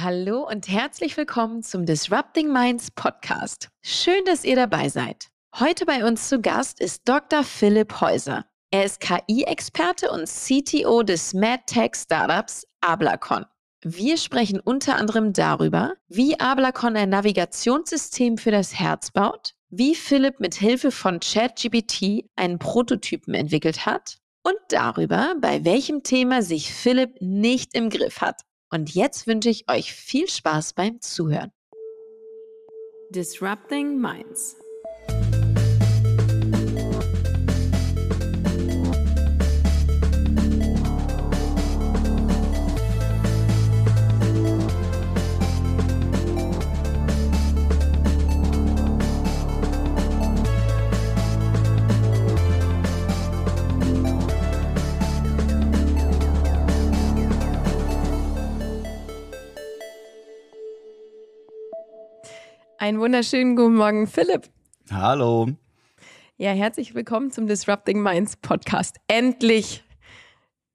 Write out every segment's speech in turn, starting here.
Hallo und herzlich willkommen zum Disrupting Minds Podcast. Schön, dass ihr dabei seid. Heute bei uns zu Gast ist Dr. Philipp Häuser. Er ist KI-Experte und CTO des MadTech-Startups Ablacon. Wir sprechen unter anderem darüber, wie Ablacon ein Navigationssystem für das Herz baut, wie Philipp mit Hilfe von ChatGPT einen Prototypen entwickelt hat und darüber, bei welchem Thema sich Philipp nicht im Griff hat. Und jetzt wünsche ich euch viel Spaß beim Zuhören. Disrupting Minds Einen wunderschönen guten Morgen, Philipp. Hallo. Ja, herzlich willkommen zum Disrupting Minds Podcast. Endlich.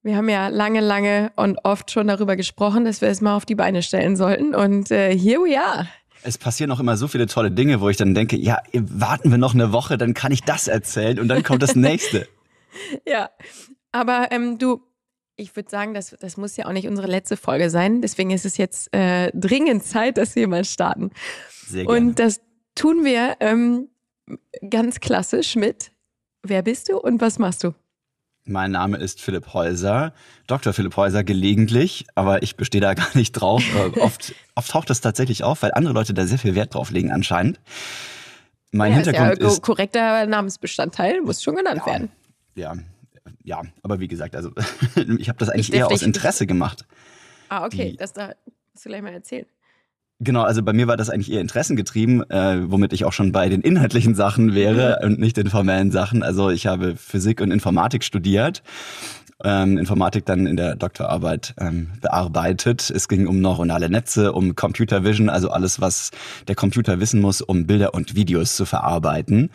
Wir haben ja lange, lange und oft schon darüber gesprochen, dass wir es mal auf die Beine stellen sollten. Und äh, here we are. Es passieren auch immer so viele tolle Dinge, wo ich dann denke, ja, warten wir noch eine Woche, dann kann ich das erzählen und dann kommt das nächste. ja, aber ähm, du, ich würde sagen, das, das muss ja auch nicht unsere letzte Folge sein. Deswegen ist es jetzt äh, dringend Zeit, dass wir mal starten. Sehr gerne. Und das tun wir ähm, ganz klassisch mit Wer bist du und was machst du? Mein Name ist Philipp Häuser, Dr. Philipp Häuser gelegentlich, aber ich bestehe da gar nicht drauf. Äh, oft, oft taucht das tatsächlich auf, weil andere Leute da sehr viel Wert drauf legen anscheinend. Mein ja, Hintergrund ist, ja ist korrekter Namensbestandteil, muss schon genannt ja, werden. Ja, ja, aber wie gesagt, also ich habe das eigentlich eher aus Interesse gemacht. Ah, okay, Die, das da musst du gleich mal erzählen. Genau, also bei mir war das eigentlich eher interessengetrieben, äh, womit ich auch schon bei den inhaltlichen Sachen wäre und nicht den formellen Sachen. Also ich habe Physik und Informatik studiert, ähm, Informatik dann in der Doktorarbeit ähm, bearbeitet. Es ging um neuronale Netze, um Computer Vision, also alles, was der Computer wissen muss, um Bilder und Videos zu verarbeiten.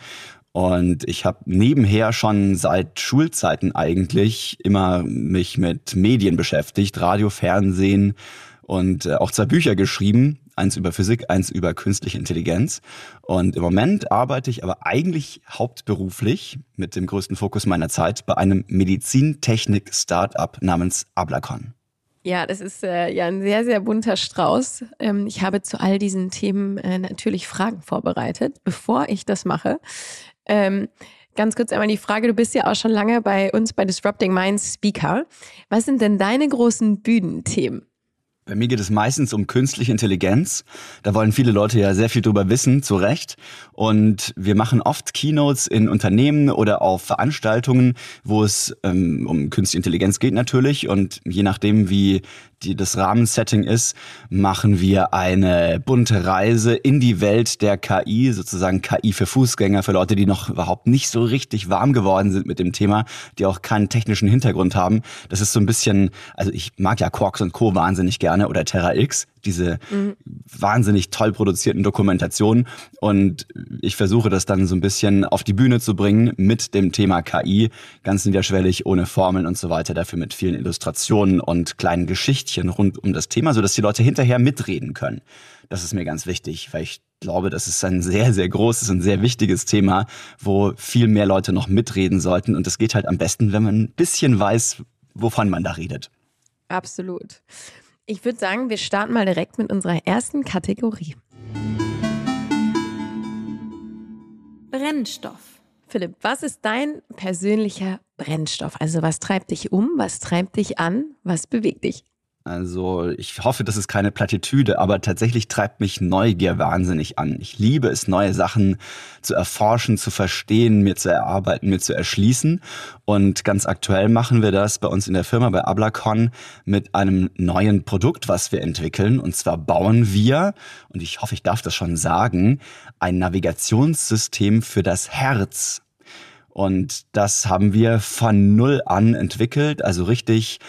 Und ich habe nebenher schon seit Schulzeiten eigentlich immer mich mit Medien beschäftigt, Radio, Fernsehen und äh, auch zwei Bücher geschrieben eins über Physik, eins über künstliche Intelligenz. Und im Moment arbeite ich aber eigentlich hauptberuflich mit dem größten Fokus meiner Zeit bei einem Medizintechnik-Startup namens Ablacon. Ja, das ist äh, ja ein sehr, sehr bunter Strauß. Ähm, ich habe zu all diesen Themen äh, natürlich Fragen vorbereitet, bevor ich das mache. Ähm, ganz kurz einmal die Frage, du bist ja auch schon lange bei uns bei Disrupting Minds Speaker. Was sind denn deine großen Bühnenthemen? Bei mir geht es meistens um künstliche Intelligenz. Da wollen viele Leute ja sehr viel drüber wissen, zu Recht. Und wir machen oft Keynotes in Unternehmen oder auf Veranstaltungen, wo es ähm, um künstliche Intelligenz geht natürlich. Und je nachdem, wie die, das Rahmensetting ist, machen wir eine bunte Reise in die Welt der KI, sozusagen KI für Fußgänger, für Leute, die noch überhaupt nicht so richtig warm geworden sind mit dem Thema, die auch keinen technischen Hintergrund haben. Das ist so ein bisschen, also ich mag ja Quarks und Co. wahnsinnig gerne oder Terra X diese mhm. wahnsinnig toll produzierten Dokumentationen. Und ich versuche das dann so ein bisschen auf die Bühne zu bringen mit dem Thema KI, ganz niederschwellig, ohne Formeln und so weiter, dafür mit vielen Illustrationen und kleinen Geschichtchen rund um das Thema, sodass die Leute hinterher mitreden können. Das ist mir ganz wichtig, weil ich glaube, das ist ein sehr, sehr großes und sehr wichtiges Thema, wo viel mehr Leute noch mitreden sollten. Und das geht halt am besten, wenn man ein bisschen weiß, wovon man da redet. Absolut. Ich würde sagen, wir starten mal direkt mit unserer ersten Kategorie. Brennstoff. Philipp, was ist dein persönlicher Brennstoff? Also was treibt dich um, was treibt dich an, was bewegt dich? Also ich hoffe, das ist keine Plattitüde, aber tatsächlich treibt mich Neugier wahnsinnig an. Ich liebe es, neue Sachen zu erforschen, zu verstehen, mir zu erarbeiten, mir zu erschließen. Und ganz aktuell machen wir das bei uns in der Firma bei Ablacon mit einem neuen Produkt, was wir entwickeln. Und zwar bauen wir, und ich hoffe, ich darf das schon sagen, ein Navigationssystem für das Herz. Und das haben wir von Null an entwickelt, also richtig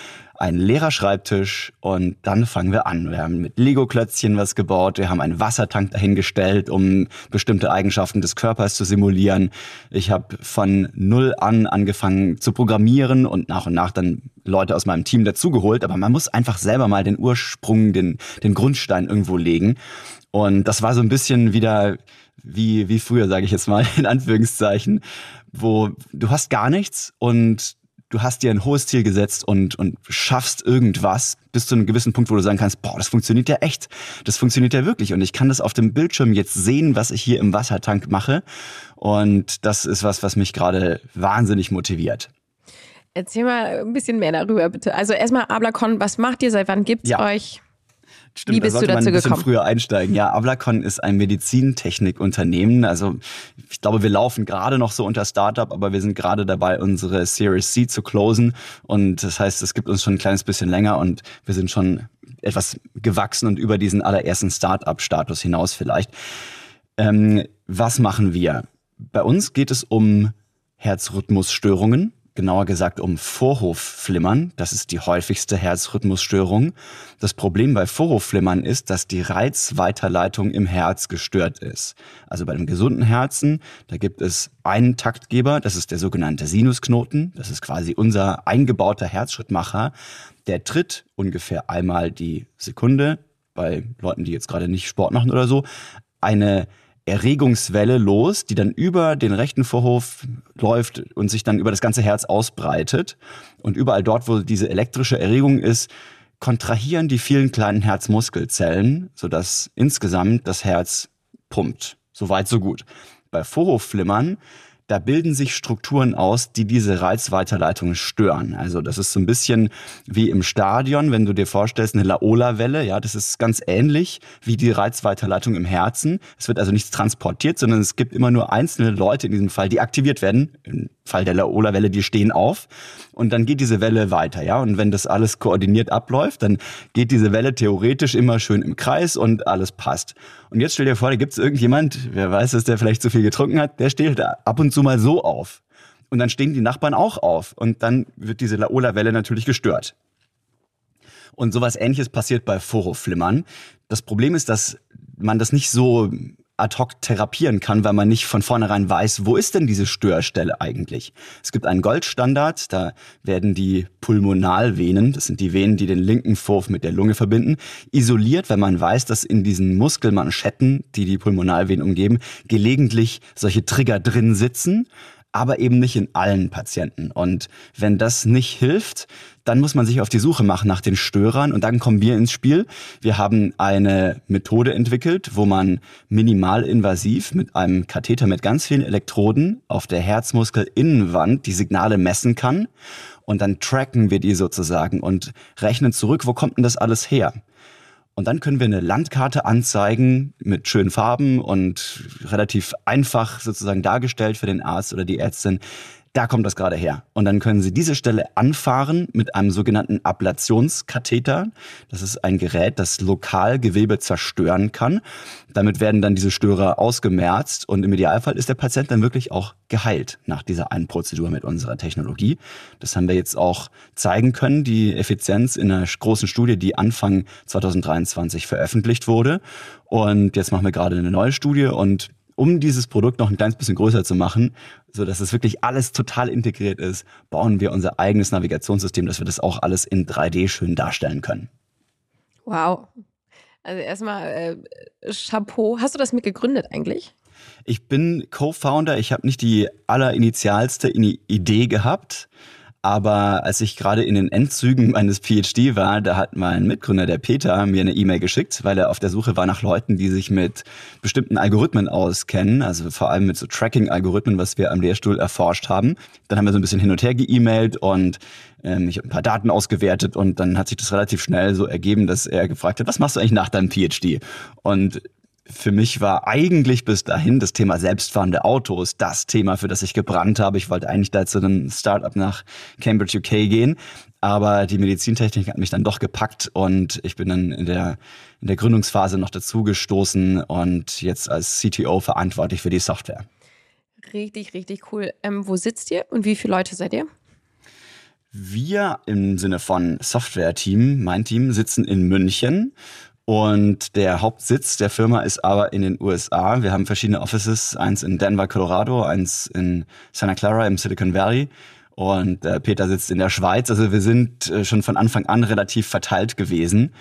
einen Lehrerschreibtisch und dann fangen wir an. Wir haben mit Lego-Klötzchen was gebaut, wir haben einen Wassertank dahingestellt, um bestimmte Eigenschaften des Körpers zu simulieren. Ich habe von null an angefangen zu programmieren und nach und nach dann Leute aus meinem Team dazugeholt, aber man muss einfach selber mal den Ursprung, den, den Grundstein irgendwo legen. Und das war so ein bisschen wieder wie, wie früher, sage ich jetzt mal, in Anführungszeichen, wo du hast gar nichts und du hast dir ein hohes Ziel gesetzt und, und schaffst irgendwas bis zu einem gewissen Punkt, wo du sagen kannst, boah, das funktioniert ja echt. Das funktioniert ja wirklich. Und ich kann das auf dem Bildschirm jetzt sehen, was ich hier im Wassertank mache. Und das ist was, was mich gerade wahnsinnig motiviert. Erzähl mal ein bisschen mehr darüber, bitte. Also erstmal Ablacon, was macht ihr? Seit wann gibt's ja. euch? Stimmt, Wie bist da sollte du dazu man ein bisschen gekommen? früher einsteigen. Ja, Ablacon ist ein Medizintechnikunternehmen. Also ich glaube, wir laufen gerade noch so unter Startup, aber wir sind gerade dabei, unsere Series C zu closen. Und das heißt, es gibt uns schon ein kleines bisschen länger und wir sind schon etwas gewachsen und über diesen allerersten Startup-Status hinaus vielleicht. Ähm, was machen wir? Bei uns geht es um Herzrhythmusstörungen genauer gesagt um Vorhofflimmern. Das ist die häufigste Herzrhythmusstörung. Das Problem bei Vorhofflimmern ist, dass die Reizweiterleitung im Herz gestört ist. Also bei einem gesunden Herzen, da gibt es einen Taktgeber, das ist der sogenannte Sinusknoten. Das ist quasi unser eingebauter Herzschrittmacher. Der tritt ungefähr einmal die Sekunde bei Leuten, die jetzt gerade nicht Sport machen oder so. Eine Erregungswelle los, die dann über den rechten Vorhof läuft und sich dann über das ganze Herz ausbreitet. Und überall dort, wo diese elektrische Erregung ist, kontrahieren die vielen kleinen Herzmuskelzellen, sodass insgesamt das Herz pumpt. Soweit, so gut. Bei Vorhofflimmern da bilden sich Strukturen aus, die diese Reizweiterleitung stören. Also das ist so ein bisschen wie im Stadion, wenn du dir vorstellst, eine Laola-Welle, ja, das ist ganz ähnlich wie die Reizweiterleitung im Herzen. Es wird also nichts transportiert, sondern es gibt immer nur einzelne Leute in diesem Fall, die aktiviert werden. Im Fall der Laola-Welle, die stehen auf und dann geht diese Welle weiter, ja. Und wenn das alles koordiniert abläuft, dann geht diese Welle theoretisch immer schön im Kreis und alles passt. Und jetzt stell dir vor, da gibt es irgendjemand, wer weiß, dass der vielleicht zu viel getrunken hat, der steht ab und zu mal so auf. Und dann stehen die Nachbarn auch auf. Und dann wird diese Laola-Welle natürlich gestört. Und sowas ähnliches passiert bei Vorhofflimmern. Das Problem ist, dass man das nicht so ad hoc therapieren kann, weil man nicht von vornherein weiß, wo ist denn diese Störstelle eigentlich. Es gibt einen Goldstandard, da werden die Pulmonalvenen, das sind die Venen, die den linken Vorhof mit der Lunge verbinden, isoliert, wenn man weiß, dass in diesen Muskelmanschetten, die die Pulmonalvenen umgeben, gelegentlich solche Trigger drin sitzen aber eben nicht in allen Patienten. Und wenn das nicht hilft, dann muss man sich auf die Suche machen nach den Störern und dann kommen wir ins Spiel. Wir haben eine Methode entwickelt, wo man minimalinvasiv mit einem Katheter mit ganz vielen Elektroden auf der Herzmuskelinnenwand die Signale messen kann und dann tracken wir die sozusagen und rechnen zurück, wo kommt denn das alles her? Und dann können wir eine Landkarte anzeigen mit schönen Farben und relativ einfach sozusagen dargestellt für den Arzt oder die Ärztin da kommt das gerade her. Und dann können Sie diese Stelle anfahren mit einem sogenannten Ablationskatheter. Das ist ein Gerät, das lokal Gewebe zerstören kann. Damit werden dann diese Störer ausgemerzt und im Idealfall ist der Patient dann wirklich auch geheilt nach dieser einen Prozedur mit unserer Technologie. Das haben wir jetzt auch zeigen können, die Effizienz in einer großen Studie, die Anfang 2023 veröffentlicht wurde. Und jetzt machen wir gerade eine neue Studie und um dieses Produkt noch ein kleines bisschen größer zu machen, so dass es wirklich alles total integriert ist, bauen wir unser eigenes Navigationssystem, dass wir das auch alles in 3D schön darstellen können. Wow. Also erstmal äh, Chapeau. Hast du das mit gegründet eigentlich? Ich bin Co-Founder. Ich habe nicht die allerinitialste Idee gehabt. Aber als ich gerade in den Endzügen meines PhD war, da hat mein Mitgründer, der Peter, mir eine E-Mail geschickt, weil er auf der Suche war nach Leuten, die sich mit bestimmten Algorithmen auskennen, also vor allem mit so Tracking-Algorithmen, was wir am Lehrstuhl erforscht haben. Dann haben wir so ein bisschen hin und her geemailt und ähm, ich habe ein paar Daten ausgewertet und dann hat sich das relativ schnell so ergeben, dass er gefragt hat, was machst du eigentlich nach deinem PhD? Und für mich war eigentlich bis dahin das Thema selbstfahrende Autos das Thema, für das ich gebrannt habe. Ich wollte eigentlich da zu einem Startup nach Cambridge, UK gehen. Aber die Medizintechnik hat mich dann doch gepackt und ich bin dann in der, in der Gründungsphase noch dazugestoßen und jetzt als CTO verantwortlich für die Software. Richtig, richtig cool. Ähm, wo sitzt ihr und wie viele Leute seid ihr? Wir im Sinne von Software-Team, mein Team, sitzen in München und der Hauptsitz der Firma ist aber in den USA. Wir haben verschiedene Offices, eins in Denver, Colorado, eins in Santa Clara im Silicon Valley und äh, Peter sitzt in der Schweiz. Also wir sind äh, schon von Anfang an relativ verteilt gewesen.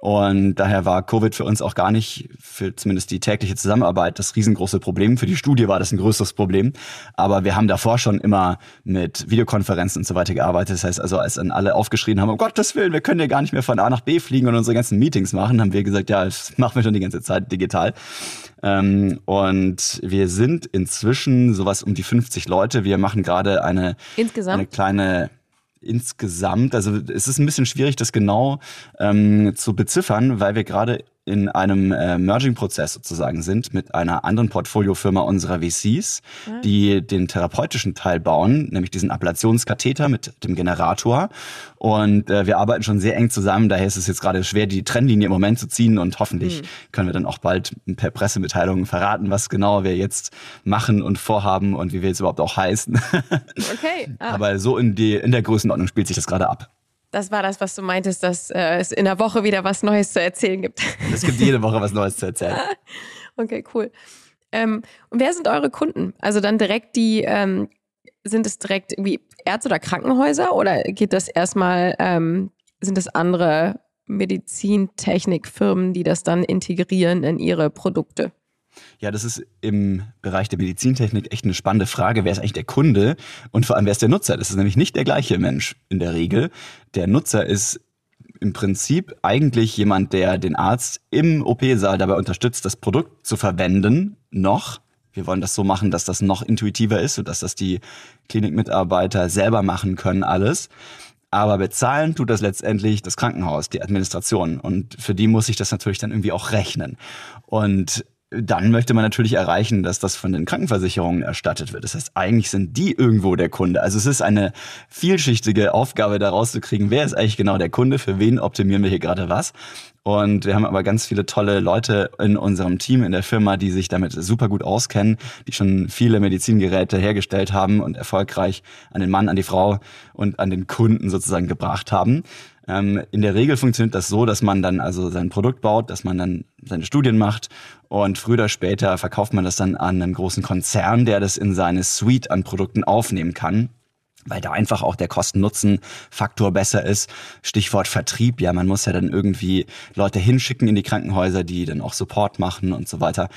Und daher war Covid für uns auch gar nicht, für zumindest die tägliche Zusammenarbeit, das riesengroße Problem. Für die Studie war das ein größeres Problem. Aber wir haben davor schon immer mit Videokonferenzen und so weiter gearbeitet. Das heißt also, als dann alle aufgeschrien haben, um Gottes Willen, wir können ja gar nicht mehr von A nach B fliegen und unsere ganzen Meetings machen, haben wir gesagt, ja, das machen wir schon die ganze Zeit digital. Ähm, und wir sind inzwischen sowas um die 50 Leute. Wir machen gerade eine, Insgesamt? eine kleine insgesamt, also es ist ein bisschen schwierig, das genau ähm, zu beziffern, weil wir gerade in einem äh, Merging-Prozess sozusagen sind mit einer anderen Portfoliofirma unserer VCs, mhm. die den therapeutischen Teil bauen, nämlich diesen Ablationskatheter mit dem Generator. Und äh, wir arbeiten schon sehr eng zusammen, daher ist es jetzt gerade schwer, die Trennlinie im Moment zu ziehen und hoffentlich mhm. können wir dann auch bald per Pressemitteilung verraten, was genau wir jetzt machen und vorhaben und wie wir jetzt überhaupt auch heißen. Okay. Ah. Aber so in, die, in der Größenordnung spielt sich das gerade ab. Das war das, was du meintest, dass äh, es in der Woche wieder was Neues zu erzählen gibt. Es gibt jede Woche was Neues zu erzählen. okay, cool. Ähm, und wer sind eure Kunden? Also dann direkt die, ähm, sind es direkt irgendwie Ärzte oder Krankenhäuser oder geht das erstmal, ähm, sind es andere Medizintechnikfirmen, die das dann integrieren in ihre Produkte? Ja, das ist im Bereich der Medizintechnik echt eine spannende Frage. Wer ist eigentlich der Kunde und vor allem wer ist der Nutzer? Das ist nämlich nicht der gleiche Mensch in der Regel. Der Nutzer ist im Prinzip eigentlich jemand, der den Arzt im OP-Saal dabei unterstützt, das Produkt zu verwenden, noch. Wir wollen das so machen, dass das noch intuitiver ist und dass das die Klinikmitarbeiter selber machen können, alles. Aber bezahlen tut das letztendlich das Krankenhaus, die Administration. Und für die muss sich das natürlich dann irgendwie auch rechnen. Und dann möchte man natürlich erreichen, dass das von den Krankenversicherungen erstattet wird. Das heißt, eigentlich sind die irgendwo der Kunde. Also es ist eine vielschichtige Aufgabe, da rauszukriegen, wer ist eigentlich genau der Kunde, für wen optimieren wir hier gerade was. Und wir haben aber ganz viele tolle Leute in unserem Team, in der Firma, die sich damit super gut auskennen, die schon viele Medizingeräte hergestellt haben und erfolgreich an den Mann, an die Frau und an den Kunden sozusagen gebracht haben. Ähm, in der Regel funktioniert das so, dass man dann also sein Produkt baut, dass man dann seine Studien macht und früher oder später verkauft man das dann an einen großen Konzern, der das in seine Suite an Produkten aufnehmen kann weil da einfach auch der Kosten-Nutzen-Faktor besser ist. Stichwort Vertrieb, ja, man muss ja dann irgendwie Leute hinschicken in die Krankenhäuser, die dann auch Support machen und so weiter.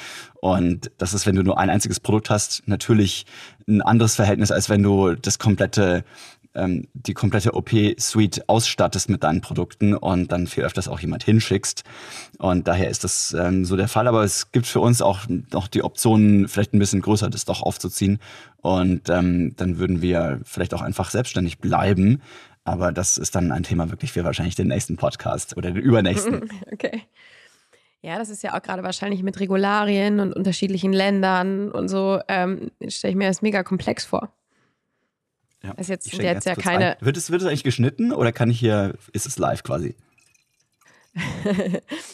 Und das ist, wenn du nur ein einziges Produkt hast, natürlich ein anderes Verhältnis, als wenn du das komplette ähm, die komplette OP-Suite ausstattest mit deinen Produkten und dann viel öfters auch jemand hinschickst. Und daher ist das ähm, so der Fall. Aber es gibt für uns auch noch die Option, vielleicht ein bisschen größer das doch aufzuziehen. Und ähm, dann würden wir vielleicht auch einfach selbstständig bleiben. Aber das ist dann ein Thema wirklich für wahrscheinlich den nächsten Podcast oder den übernächsten. Okay. Ja, das ist ja auch gerade wahrscheinlich mit Regularien und unterschiedlichen Ländern und so, ähm, stelle ich mir das mega komplex vor. Ja. Ist jetzt, ich jetzt ja keine. Wird es, wird es eigentlich geschnitten oder kann ich hier, ist es live quasi?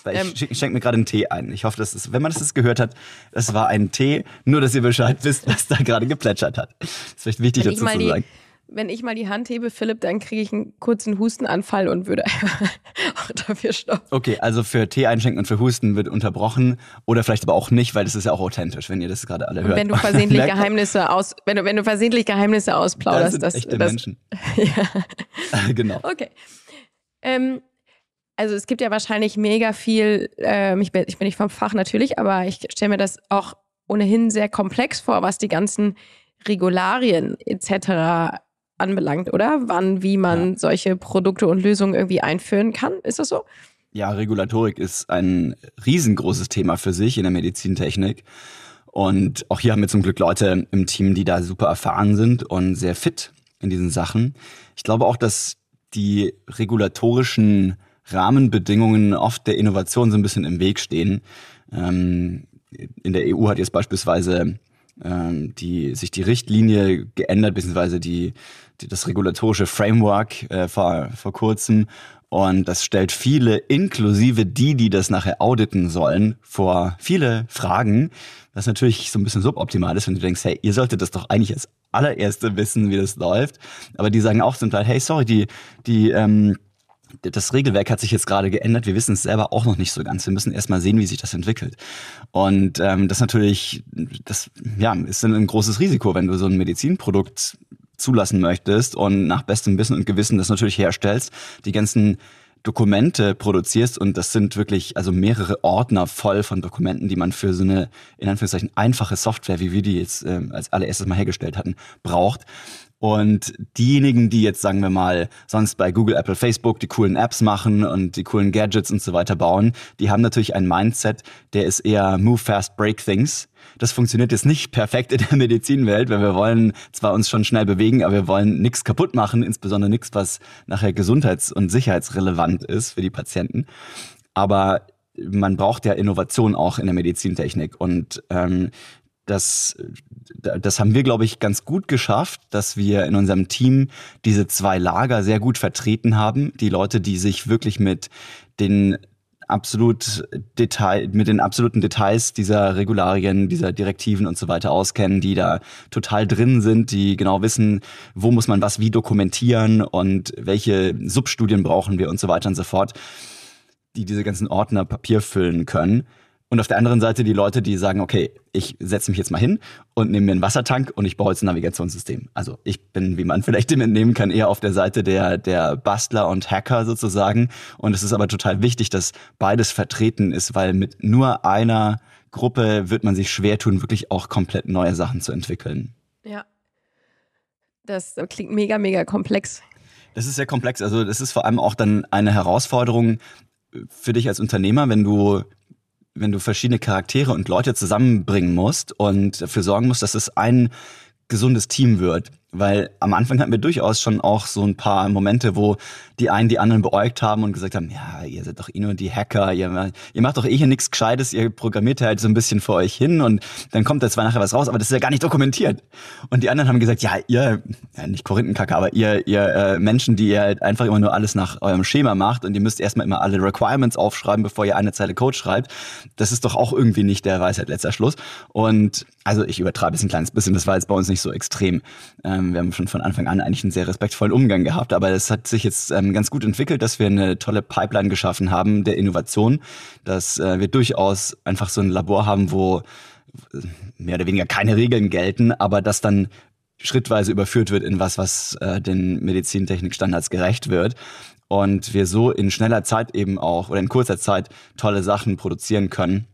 Weil ich ähm, schenke mir gerade einen Tee ein. Ich hoffe, dass es, wenn man das gehört hat, das war ein Tee, nur dass ihr Bescheid wisst, was da gerade geplätschert hat. Das ist vielleicht wichtig dazu zu sagen wenn ich mal die Hand hebe, Philipp, dann kriege ich einen kurzen Hustenanfall und würde auch dafür stoppen. Okay, also für Tee einschenken und für Husten wird unterbrochen oder vielleicht aber auch nicht, weil das ist ja auch authentisch, wenn ihr das gerade alle hört. wenn du versehentlich Geheimnisse aus, wenn du, wenn du versehentlich Geheimnisse ausplauderst, das sind das, echte das, Menschen. ja. genau. Okay. Ähm, also es gibt ja wahrscheinlich mega viel, ähm, ich, bin, ich bin nicht vom Fach natürlich, aber ich stelle mir das auch ohnehin sehr komplex vor, was die ganzen Regularien etc anbelangt, oder? Wann, wie man ja. solche Produkte und Lösungen irgendwie einführen kann. Ist das so? Ja, Regulatorik ist ein riesengroßes Thema für sich in der Medizintechnik. Und auch hier haben wir zum Glück Leute im Team, die da super erfahren sind und sehr fit in diesen Sachen. Ich glaube auch, dass die regulatorischen Rahmenbedingungen oft der Innovation so ein bisschen im Weg stehen. Ähm, in der EU hat jetzt beispielsweise ähm, die, sich die Richtlinie geändert, beziehungsweise die, die das regulatorische Framework äh, vor, vor kurzem. Und das stellt viele, inklusive die, die das nachher auditen sollen, vor viele Fragen, was natürlich so ein bisschen suboptimal ist, wenn du denkst, hey, ihr solltet das doch eigentlich als allererste wissen, wie das läuft. Aber die sagen auch zum Teil, hey, sorry, die, die, ähm, das Regelwerk hat sich jetzt gerade geändert. Wir wissen es selber auch noch nicht so ganz. Wir müssen erstmal sehen, wie sich das entwickelt. Und ähm, das natürlich, das ja, ist ein großes Risiko, wenn du so ein Medizinprodukt zulassen möchtest und nach bestem Wissen und Gewissen das natürlich herstellst, die ganzen Dokumente produzierst und das sind wirklich also mehrere Ordner voll von Dokumenten, die man für so eine in Anführungszeichen einfache Software, wie wir die jetzt äh, als allererstes mal hergestellt hatten, braucht. Und diejenigen, die jetzt, sagen wir mal, sonst bei Google, Apple, Facebook die coolen Apps machen und die coolen Gadgets und so weiter bauen, die haben natürlich ein Mindset, der ist eher move fast, break things. Das funktioniert jetzt nicht perfekt in der Medizinwelt, weil wir wollen zwar uns schon schnell bewegen, aber wir wollen nichts kaputt machen, insbesondere nichts, was nachher gesundheits- und sicherheitsrelevant ist für die Patienten. Aber man braucht ja Innovation auch in der Medizintechnik. Und ähm, das, das haben wir, glaube ich, ganz gut geschafft, dass wir in unserem Team diese zwei Lager sehr gut vertreten haben. Die Leute, die sich wirklich mit den absolut Detail, mit den absoluten Details dieser Regularien, dieser Direktiven und so weiter auskennen, die da total drin sind, die genau wissen, wo muss man was wie dokumentieren und welche Substudien brauchen wir und so weiter und so fort, die diese ganzen Ordner Papier füllen können. Und auf der anderen Seite die Leute, die sagen, okay, ich setze mich jetzt mal hin und nehme mir einen Wassertank und ich baue jetzt ein Navigationssystem. Also ich bin, wie man vielleicht dem entnehmen kann, eher auf der Seite der, der Bastler und Hacker sozusagen. Und es ist aber total wichtig, dass beides vertreten ist, weil mit nur einer Gruppe wird man sich schwer tun, wirklich auch komplett neue Sachen zu entwickeln. Ja. Das klingt mega, mega komplex. Das ist sehr komplex. Also das ist vor allem auch dann eine Herausforderung für dich als Unternehmer, wenn du wenn du verschiedene Charaktere und Leute zusammenbringen musst und dafür sorgen musst, dass es ein gesundes Team wird. Weil am Anfang hatten wir durchaus schon auch so ein paar Momente, wo die einen die anderen beäugt haben und gesagt haben, ja, ihr seid doch eh nur die Hacker, ihr, ihr macht doch eh hier nichts Gescheites, ihr programmiert halt so ein bisschen vor euch hin und dann kommt da zwar nachher was raus, aber das ist ja gar nicht dokumentiert. Und die anderen haben gesagt, ja, ihr, ja, nicht Korinthenkacke, aber ihr, ihr äh, Menschen, die ihr halt einfach immer nur alles nach eurem Schema macht und ihr müsst erstmal immer alle Requirements aufschreiben, bevor ihr eine Zeile Code schreibt, das ist doch auch irgendwie nicht der Weisheit letzter Schluss. Und also ich übertreibe es ein kleines bisschen, das war jetzt bei uns nicht so extrem. Ähm, wir haben schon von Anfang an eigentlich einen sehr respektvollen Umgang gehabt, aber es hat sich jetzt ähm, ganz gut entwickelt, dass wir eine tolle Pipeline geschaffen haben der Innovation, dass äh, wir durchaus einfach so ein Labor haben, wo äh, mehr oder weniger keine Regeln gelten, aber das dann schrittweise überführt wird in was, was äh, den Medizintechnikstandards gerecht wird. Und wir so in schneller Zeit eben auch oder in kurzer Zeit tolle Sachen produzieren können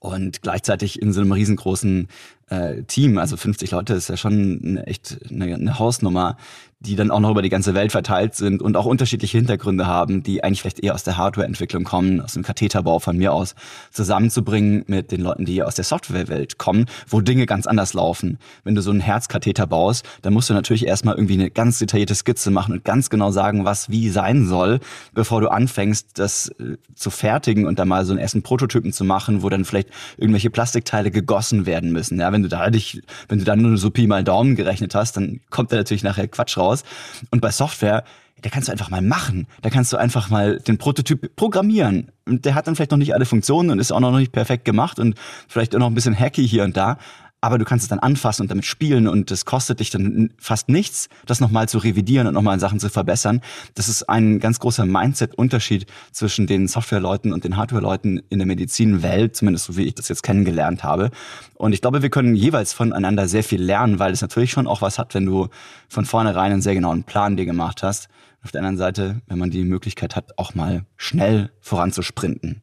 und gleichzeitig in so einem riesengroßen äh, Team, also 50 Leute ist ja schon eine, echt eine, eine Hausnummer, die dann auch noch über die ganze Welt verteilt sind und auch unterschiedliche Hintergründe haben, die eigentlich vielleicht eher aus der Hardwareentwicklung kommen, aus dem Katheterbau von mir aus, zusammenzubringen mit den Leuten, die aus der Softwarewelt kommen, wo Dinge ganz anders laufen. Wenn du so einen Herzkatheter baust, dann musst du natürlich erstmal irgendwie eine ganz detaillierte Skizze machen und ganz genau sagen, was wie sein soll, bevor du anfängst, das äh, zu fertigen und dann mal so einen ersten Prototypen zu machen, wo dann vielleicht irgendwelche Plastikteile gegossen werden müssen. Ja, wenn du da dich, wenn du dann nur so Pi mal Daumen gerechnet hast, dann kommt da natürlich nachher Quatsch raus raus. Und bei Software, da kannst du einfach mal machen. Da kannst du einfach mal den Prototyp programmieren. Und der hat dann vielleicht noch nicht alle Funktionen und ist auch noch nicht perfekt gemacht und vielleicht auch noch ein bisschen hacky hier und da aber du kannst es dann anfassen und damit spielen und es kostet dich dann fast nichts, das nochmal zu revidieren und nochmal Sachen zu verbessern. Das ist ein ganz großer Mindset-Unterschied zwischen den Softwareleuten und den Hardwareleuten in der Medizinwelt, zumindest so wie ich das jetzt kennengelernt habe. Und ich glaube, wir können jeweils voneinander sehr viel lernen, weil es natürlich schon auch was hat, wenn du von vornherein einen sehr genauen Plan dir gemacht hast. Auf der anderen Seite, wenn man die Möglichkeit hat, auch mal schnell voranzusprinten.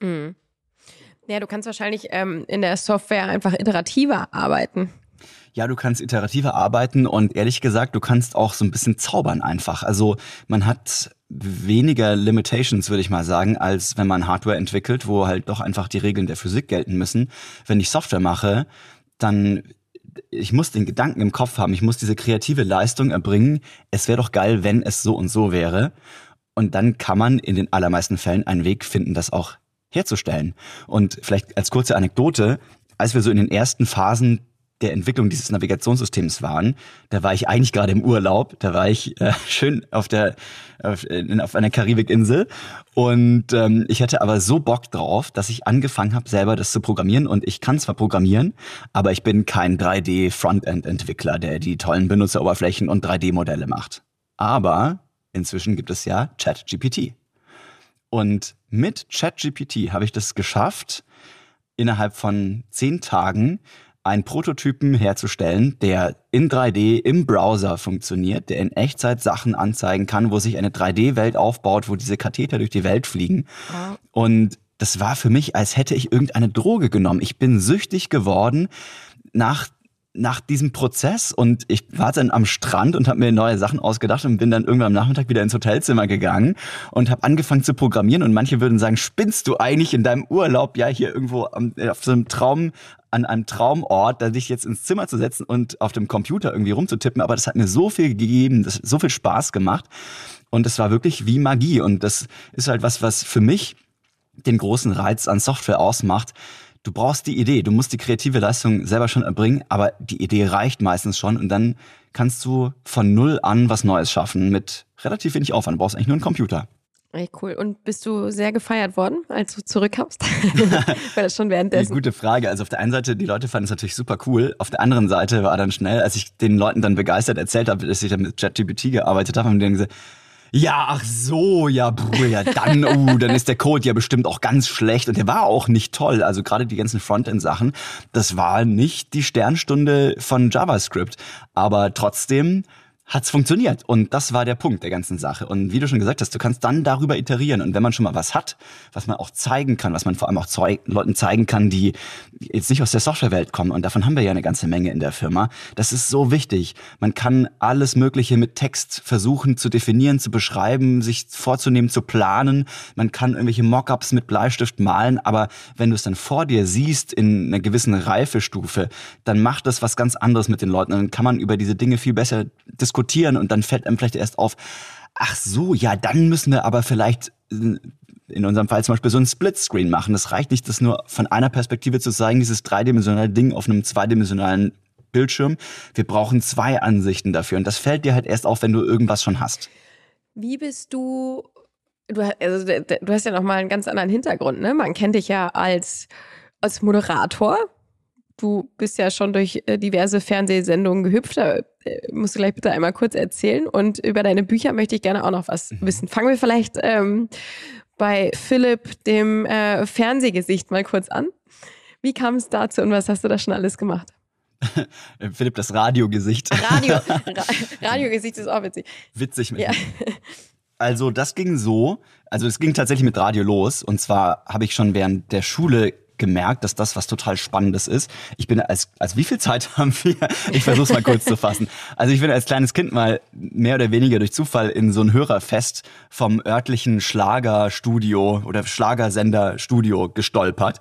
Mhm. Ja, du kannst wahrscheinlich ähm, in der Software einfach iterativer arbeiten. Ja, du kannst iterativer arbeiten und ehrlich gesagt, du kannst auch so ein bisschen zaubern einfach. Also man hat weniger Limitations, würde ich mal sagen, als wenn man Hardware entwickelt, wo halt doch einfach die Regeln der Physik gelten müssen. Wenn ich Software mache, dann ich muss den Gedanken im Kopf haben, ich muss diese kreative Leistung erbringen. Es wäre doch geil, wenn es so und so wäre. Und dann kann man in den allermeisten Fällen einen Weg finden, das auch herzustellen. Und vielleicht als kurze Anekdote, als wir so in den ersten Phasen der Entwicklung dieses Navigationssystems waren, da war ich eigentlich gerade im Urlaub, da war ich äh, schön auf der auf, auf einer Karibikinsel und ähm, ich hatte aber so Bock drauf, dass ich angefangen habe, selber das zu programmieren und ich kann zwar programmieren, aber ich bin kein 3D Frontend Entwickler, der die tollen Benutzeroberflächen und 3D Modelle macht. Aber inzwischen gibt es ja ChatGPT. Und mit ChatGPT habe ich das geschafft, innerhalb von zehn Tagen einen Prototypen herzustellen, der in 3D im Browser funktioniert, der in Echtzeit Sachen anzeigen kann, wo sich eine 3D-Welt aufbaut, wo diese Katheter durch die Welt fliegen. Oh. Und das war für mich, als hätte ich irgendeine Droge genommen. Ich bin süchtig geworden nach nach diesem Prozess und ich war dann am Strand und habe mir neue Sachen ausgedacht und bin dann irgendwann am Nachmittag wieder ins Hotelzimmer gegangen und habe angefangen zu programmieren und manche würden sagen, spinnst du eigentlich in deinem Urlaub ja hier irgendwo auf so einem Traum an einem Traumort, da dich jetzt ins Zimmer zu setzen und auf dem Computer irgendwie rumzutippen, aber das hat mir so viel gegeben, das hat so viel Spaß gemacht und es war wirklich wie Magie und das ist halt was, was für mich den großen Reiz an Software ausmacht, du brauchst die Idee, du musst die kreative Leistung selber schon erbringen, aber die Idee reicht meistens schon und dann kannst du von null an was Neues schaffen mit relativ wenig Aufwand. Du brauchst eigentlich nur einen Computer. Ey, cool. Und bist du sehr gefeiert worden, als du zurückkamst? War das schon währenddessen? Eine gute Frage. Also auf der einen Seite, die Leute fanden es natürlich super cool. Auf der anderen Seite war dann schnell, als ich den Leuten dann begeistert erzählt habe, dass ich dann mit ChatGPT gearbeitet habe, haben die dann gesagt, ja, ach so, ja, bruh, ja, dann, uh, dann ist der Code ja bestimmt auch ganz schlecht und der war auch nicht toll. Also gerade die ganzen Frontend-Sachen, das war nicht die Sternstunde von JavaScript, aber trotzdem hat's funktioniert. Und das war der Punkt der ganzen Sache. Und wie du schon gesagt hast, du kannst dann darüber iterieren. Und wenn man schon mal was hat, was man auch zeigen kann, was man vor allem auch Zeug Leuten zeigen kann, die jetzt nicht aus der Softwarewelt kommen, und davon haben wir ja eine ganze Menge in der Firma, das ist so wichtig. Man kann alles Mögliche mit Text versuchen zu definieren, zu beschreiben, sich vorzunehmen, zu planen. Man kann irgendwelche Mockups mit Bleistift malen, aber wenn du es dann vor dir siehst in einer gewissen Reifestufe, dann macht das was ganz anderes mit den Leuten. Dann kann man über diese Dinge viel besser diskutieren diskutieren und dann fällt einem vielleicht erst auf, ach so, ja, dann müssen wir aber vielleicht in unserem Fall zum Beispiel so ein Splitscreen machen. Das reicht nicht, das nur von einer Perspektive zu zeigen, dieses dreidimensionale Ding auf einem zweidimensionalen Bildschirm. Wir brauchen zwei Ansichten dafür und das fällt dir halt erst auf, wenn du irgendwas schon hast. Wie bist du Du, also, du hast ja noch mal einen ganz anderen Hintergrund, ne? Man kennt dich ja als, als Moderator Du bist ja schon durch äh, diverse Fernsehsendungen gehüpft. Da musst du gleich bitte einmal kurz erzählen. Und über deine Bücher möchte ich gerne auch noch was mhm. wissen. Fangen wir vielleicht ähm, bei Philipp, dem äh, Fernsehgesicht, mal kurz an. Wie kam es dazu und was hast du da schon alles gemacht? Philipp, das Radiogesicht. Radio, Ra Radiogesicht ist auch witzig. Witzig mit. Ja. Also das ging so, also es ging tatsächlich mit Radio los. Und zwar habe ich schon während der Schule gemerkt, dass das was total Spannendes ist. Ich bin als, als wie viel Zeit haben wir? Ich versuche es mal kurz zu fassen. Also ich bin als kleines Kind mal mehr oder weniger durch Zufall in so ein Hörerfest vom örtlichen Schlagerstudio oder Schlagersenderstudio gestolpert.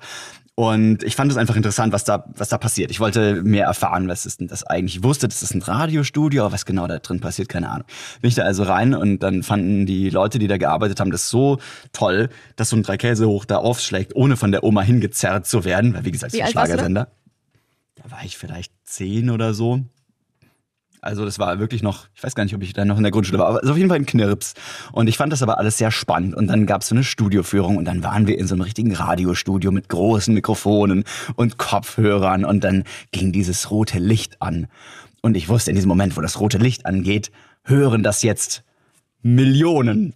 Und ich fand es einfach interessant, was da, was da passiert. Ich wollte mehr erfahren, was ist denn das eigentlich. Ich wusste, das ist ein Radiostudio, aber was genau da drin passiert, keine Ahnung. Bin ich da also rein und dann fanden die Leute, die da gearbeitet haben, das so toll, dass so ein Dreikäsehoch da aufschlägt, ohne von der Oma hingezerrt zu werden. Weil wie gesagt, es ist ein Schlagersender. Da war ich vielleicht zehn oder so. Also das war wirklich noch, ich weiß gar nicht, ob ich da noch in der Grundschule war, aber ist auf jeden Fall ein Knirps. Und ich fand das aber alles sehr spannend. Und dann gab es so eine Studioführung und dann waren wir in so einem richtigen Radiostudio mit großen Mikrofonen und Kopfhörern und dann ging dieses rote Licht an. Und ich wusste in diesem Moment, wo das rote Licht angeht, hören das jetzt Millionen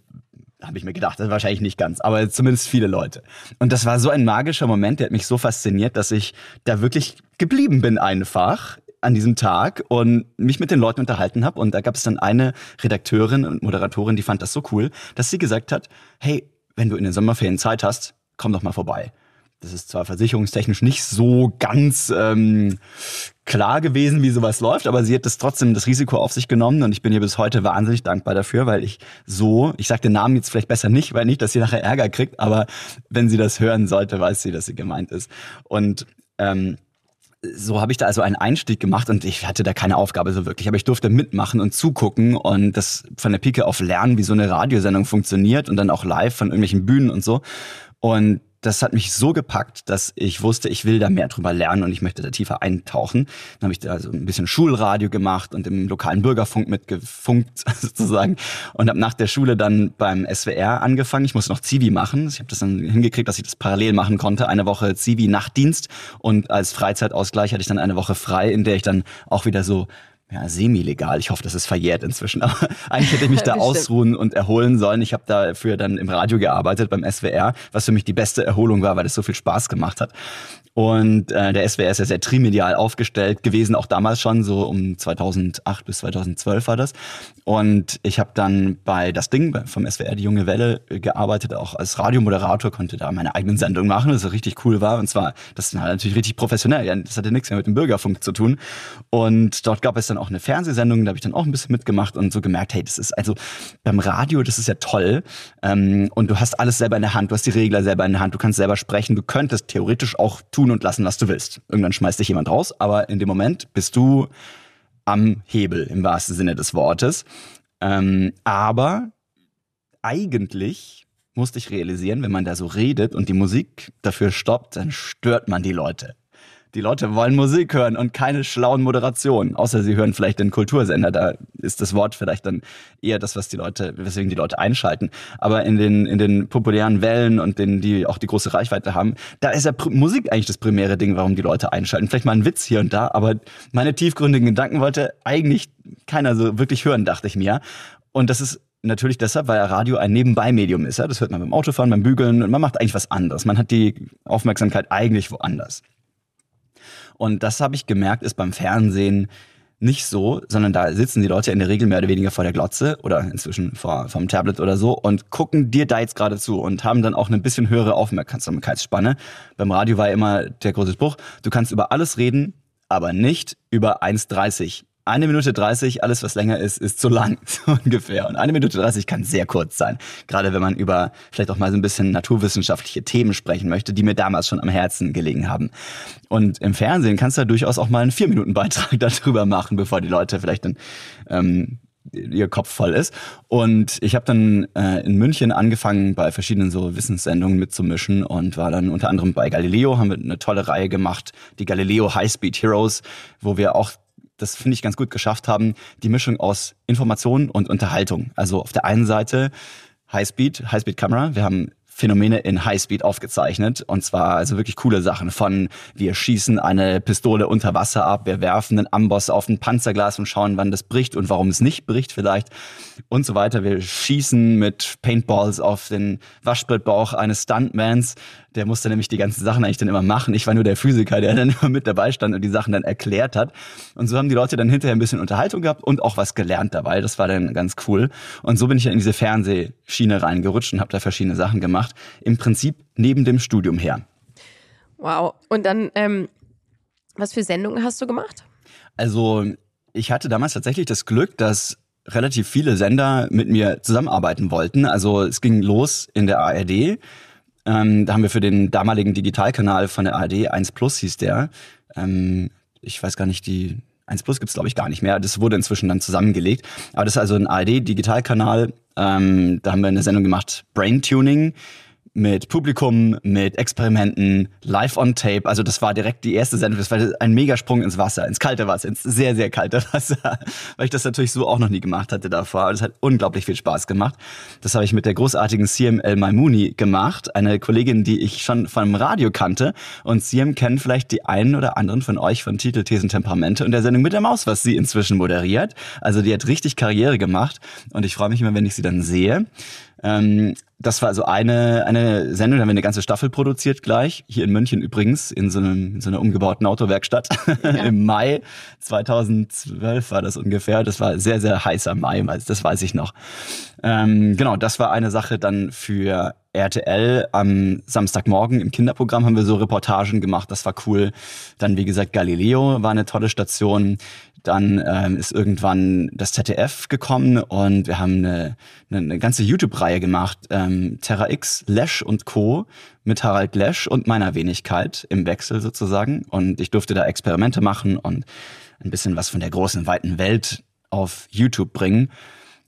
habe ich mir gedacht, das ist wahrscheinlich nicht ganz, aber zumindest viele Leute. Und das war so ein magischer Moment, der hat mich so fasziniert, dass ich da wirklich geblieben bin einfach an diesem Tag und mich mit den Leuten unterhalten habe. Und da gab es dann eine Redakteurin und Moderatorin, die fand das so cool, dass sie gesagt hat, hey, wenn du in den Sommerferien Zeit hast, komm doch mal vorbei. Das ist zwar versicherungstechnisch nicht so ganz ähm, klar gewesen, wie sowas läuft, aber sie hat das trotzdem das Risiko auf sich genommen und ich bin ihr bis heute wahnsinnig dankbar dafür, weil ich so, ich sage den Namen jetzt vielleicht besser nicht, weil nicht, dass sie nachher Ärger kriegt, aber wenn sie das hören sollte, weiß sie, dass sie gemeint ist. Und ähm, so habe ich da also einen Einstieg gemacht und ich hatte da keine Aufgabe so wirklich, aber ich durfte mitmachen und zugucken und das von der Pike auf lernen, wie so eine Radiosendung funktioniert und dann auch live von irgendwelchen Bühnen und so. Und das hat mich so gepackt, dass ich wusste, ich will da mehr drüber lernen und ich möchte da tiefer eintauchen. Dann habe ich da so ein bisschen Schulradio gemacht und im lokalen Bürgerfunk mitgefunkt sozusagen und habe nach der Schule dann beim SWR angefangen. Ich musste noch Zivi machen. Ich habe das dann hingekriegt, dass ich das parallel machen konnte. Eine Woche Zivi Nachtdienst und als Freizeitausgleich hatte ich dann eine Woche frei, in der ich dann auch wieder so ja, semi-legal. Ich hoffe, das ist verjährt inzwischen. Aber eigentlich hätte ich mich da ausruhen und erholen sollen. Ich habe dafür dann im Radio gearbeitet beim SWR, was für mich die beste Erholung war, weil es so viel Spaß gemacht hat. Und äh, der SWR ist ja sehr trimedial aufgestellt gewesen, auch damals schon, so um 2008 bis 2012 war das. Und ich habe dann bei Das Ding vom SWR, die junge Welle, gearbeitet, auch als Radiomoderator, konnte da meine eigenen Sendungen machen, was richtig cool war. Und zwar, das ist natürlich richtig professionell, das hatte nichts mehr mit dem Bürgerfunk zu tun. Und dort gab es dann auch eine Fernsehsendung, da habe ich dann auch ein bisschen mitgemacht und so gemerkt, hey, das ist also beim Radio, das ist ja toll. Ähm, und du hast alles selber in der Hand, du hast die Regler selber in der Hand, du kannst selber sprechen, du könntest theoretisch auch tun, tun und lassen, was du willst. Irgendwann schmeißt dich jemand raus, aber in dem Moment bist du am Hebel im wahrsten Sinne des Wortes. Ähm, aber eigentlich musste ich realisieren, wenn man da so redet und die Musik dafür stoppt, dann stört man die Leute. Die Leute wollen Musik hören und keine schlauen Moderationen. Außer sie hören vielleicht den Kultursender. Da ist das Wort vielleicht dann eher das, was die Leute, weswegen die Leute einschalten. Aber in den, in den populären Wellen und denen, die auch die große Reichweite haben, da ist ja Musik eigentlich das primäre Ding, warum die Leute einschalten. Vielleicht mal ein Witz hier und da, aber meine tiefgründigen Gedanken wollte eigentlich keiner so wirklich hören, dachte ich mir. Und das ist natürlich deshalb, weil Radio ein Nebenbei-Medium ist. Ja? Das hört man beim Autofahren, beim Bügeln und man macht eigentlich was anderes. Man hat die Aufmerksamkeit eigentlich woanders. Und das habe ich gemerkt, ist beim Fernsehen nicht so, sondern da sitzen die Leute in der Regel mehr oder weniger vor der Glotze oder inzwischen vor vom Tablet oder so und gucken dir da jetzt gerade zu und haben dann auch eine bisschen höhere Aufmerksamkeitsspanne. Beim Radio war immer der große Spruch, du kannst über alles reden, aber nicht über 1,30 eine Minute 30, alles was länger ist, ist zu lang, so ungefähr. Und eine Minute 30 kann sehr kurz sein. Gerade wenn man über vielleicht auch mal so ein bisschen naturwissenschaftliche Themen sprechen möchte, die mir damals schon am Herzen gelegen haben. Und im Fernsehen kannst du ja durchaus auch mal einen vier Minuten Beitrag darüber machen, bevor die Leute vielleicht dann ähm, ihr Kopf voll ist. Und ich habe dann äh, in München angefangen, bei verschiedenen so Wissenssendungen mitzumischen und war dann unter anderem bei Galileo, haben wir eine tolle Reihe gemacht, die Galileo High Speed Heroes, wo wir auch das finde ich ganz gut geschafft haben, die Mischung aus Information und Unterhaltung. Also auf der einen Seite Highspeed, Highspeed-Kamera. Wir haben Phänomene in Highspeed aufgezeichnet. Und zwar also wirklich coole Sachen von wir schießen eine Pistole unter Wasser ab, wir werfen einen Amboss auf ein Panzerglas und schauen, wann das bricht und warum es nicht bricht vielleicht und so weiter. Wir schießen mit Paintballs auf den Waschbrettbauch eines Stuntmans. Der musste nämlich die ganzen Sachen eigentlich dann immer machen. Ich war nur der Physiker, der dann immer mit dabei stand und die Sachen dann erklärt hat. Und so haben die Leute dann hinterher ein bisschen Unterhaltung gehabt und auch was gelernt dabei. Das war dann ganz cool. Und so bin ich dann in diese Fernsehschiene reingerutscht und habe da verschiedene Sachen gemacht. Im Prinzip neben dem Studium her. Wow. Und dann, ähm, was für Sendungen hast du gemacht? Also, ich hatte damals tatsächlich das Glück, dass relativ viele Sender mit mir zusammenarbeiten wollten. Also es ging los in der ARD. Ähm, da haben wir für den damaligen Digitalkanal von der ARD 1 Plus hieß der. Ähm, ich weiß gar nicht, die 1 Plus gibt's glaube ich gar nicht mehr. Das wurde inzwischen dann zusammengelegt. Aber das ist also ein ARD-Digitalkanal. Ähm, da haben wir eine Sendung gemacht, Brain Tuning mit Publikum, mit Experimenten, live on tape. Also das war direkt die erste Sendung. Das war ein Megasprung ins Wasser, ins kalte Wasser, ins sehr, sehr kalte Wasser, weil ich das natürlich so auch noch nie gemacht hatte davor. Aber das hat unglaublich viel Spaß gemacht. Das habe ich mit der großartigen CM El Maimouni gemacht, eine Kollegin, die ich schon vom Radio kannte. Und CM kennen vielleicht die einen oder anderen von euch von Titel, Thesen, Temperamente und der Sendung mit der Maus, was sie inzwischen moderiert. Also die hat richtig Karriere gemacht und ich freue mich immer, wenn ich sie dann sehe. Ähm, das war also eine, eine Sendung, da haben wir eine ganze Staffel produziert gleich, hier in München übrigens, in so, einem, in so einer umgebauten Autowerkstatt. Ja. Im Mai 2012 war das ungefähr. Das war sehr, sehr heißer Mai, das weiß ich noch. Ähm, genau, das war eine Sache dann für RTL. Am Samstagmorgen im Kinderprogramm haben wir so Reportagen gemacht, das war cool. Dann, wie gesagt, Galileo war eine tolle Station. Dann ähm, ist irgendwann das ZDF gekommen und wir haben eine, eine, eine ganze YouTube-Reihe gemacht. Ähm, Terra X, Lesch und Co. mit Harald Lesch und meiner Wenigkeit im Wechsel sozusagen. Und ich durfte da Experimente machen und ein bisschen was von der großen, weiten Welt auf YouTube bringen.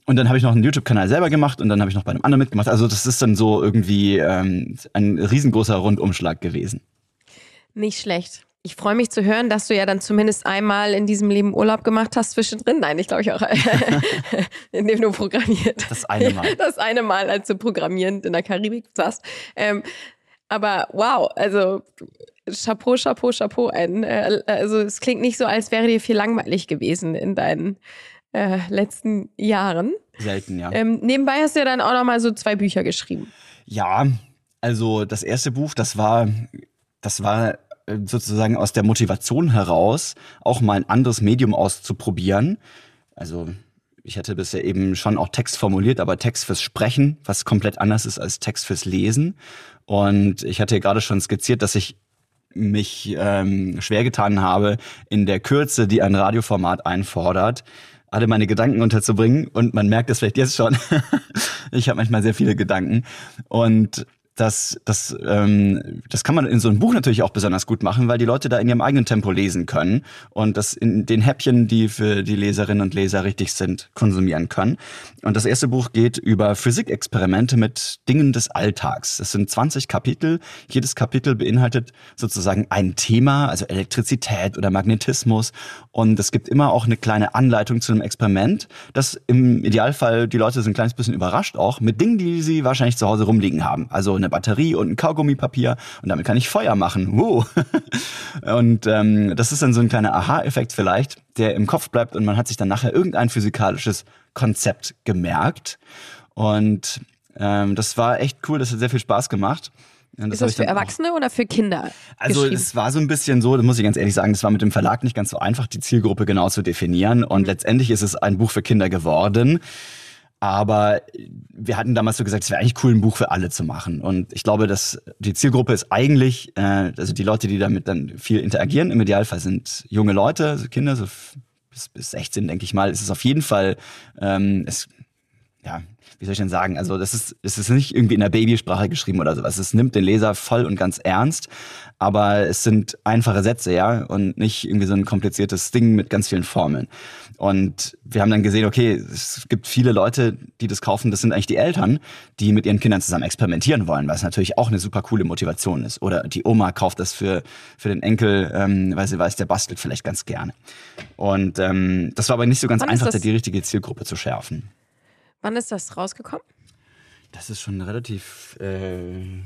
Und dann habe ich noch einen YouTube-Kanal selber gemacht und dann habe ich noch bei einem anderen mitgemacht. Also das ist dann so irgendwie ähm, ein riesengroßer Rundumschlag gewesen. Nicht schlecht. Ich freue mich zu hören, dass du ja dann zumindest einmal in diesem Leben Urlaub gemacht hast zwischendrin. Nein, ich glaube ich auch, indem du programmiert. Das eine Mal. Das eine Mal, als du programmierend in der Karibik saßt. Ähm, aber wow, also Chapeau, Chapeau, Chapeau. Ein, äh, also es klingt nicht so, als wäre dir viel langweilig gewesen in deinen äh, letzten Jahren. Selten, ja. Ähm, nebenbei hast du ja dann auch noch mal so zwei Bücher geschrieben. Ja, also das erste Buch, das war, das war äh, sozusagen aus der Motivation heraus, auch mal ein anderes Medium auszuprobieren. Also ich hatte bisher eben schon auch Text formuliert, aber Text fürs Sprechen, was komplett anders ist als Text fürs Lesen. Und ich hatte gerade schon skizziert, dass ich mich ähm, schwer getan habe, in der Kürze, die ein Radioformat einfordert, alle meine Gedanken unterzubringen. Und man merkt es vielleicht jetzt schon. ich habe manchmal sehr viele Gedanken. Und das, das, ähm, das kann man in so einem Buch natürlich auch besonders gut machen, weil die Leute da in ihrem eigenen Tempo lesen können und das in den Häppchen, die für die Leserinnen und Leser richtig sind, konsumieren können. Und das erste Buch geht über Physikexperimente mit Dingen des Alltags. Das sind 20 Kapitel. Jedes Kapitel beinhaltet sozusagen ein Thema, also Elektrizität oder Magnetismus. Und es gibt immer auch eine kleine Anleitung zu einem Experiment, das im Idealfall, die Leute sind ein kleines bisschen überrascht auch, mit Dingen, die sie wahrscheinlich zu Hause rumliegen haben. Also eine Batterie und ein Kaugummipapier und damit kann ich Feuer machen. Wow. und ähm, das ist dann so ein kleiner Aha-Effekt vielleicht, der im Kopf bleibt und man hat sich dann nachher irgendein physikalisches Konzept gemerkt. Und ähm, das war echt cool, das hat sehr viel Spaß gemacht. Das ist das für Erwachsene auch. oder für Kinder? Also es war so ein bisschen so, das muss ich ganz ehrlich sagen, es war mit dem Verlag nicht ganz so einfach, die Zielgruppe genau zu definieren. Und mhm. letztendlich ist es ein Buch für Kinder geworden. Aber wir hatten damals so gesagt, es wäre eigentlich cool, ein Buch für alle zu machen. Und ich glaube, dass die Zielgruppe ist eigentlich, äh, also die Leute, die damit dann viel interagieren, im Idealfall sind junge Leute, also Kinder, so bis, bis 16, denke ich mal, ist es auf jeden Fall, ähm, es, ja, wie soll ich denn sagen? Also das ist, es ist nicht irgendwie in der Babysprache geschrieben oder sowas. Es nimmt den Leser voll und ganz ernst, aber es sind einfache Sätze, ja, und nicht irgendwie so ein kompliziertes Ding mit ganz vielen Formeln. Und wir haben dann gesehen, okay, es gibt viele Leute, die das kaufen, das sind eigentlich die Eltern, die mit ihren Kindern zusammen experimentieren wollen, was natürlich auch eine super coole Motivation ist. Oder die Oma kauft das für, für den Enkel, ähm, weil sie weiß, der bastelt vielleicht ganz gerne. Und ähm, das war aber nicht so ganz Wann einfach, die richtige Zielgruppe zu schärfen. Wann ist das rausgekommen? Das ist schon relativ äh,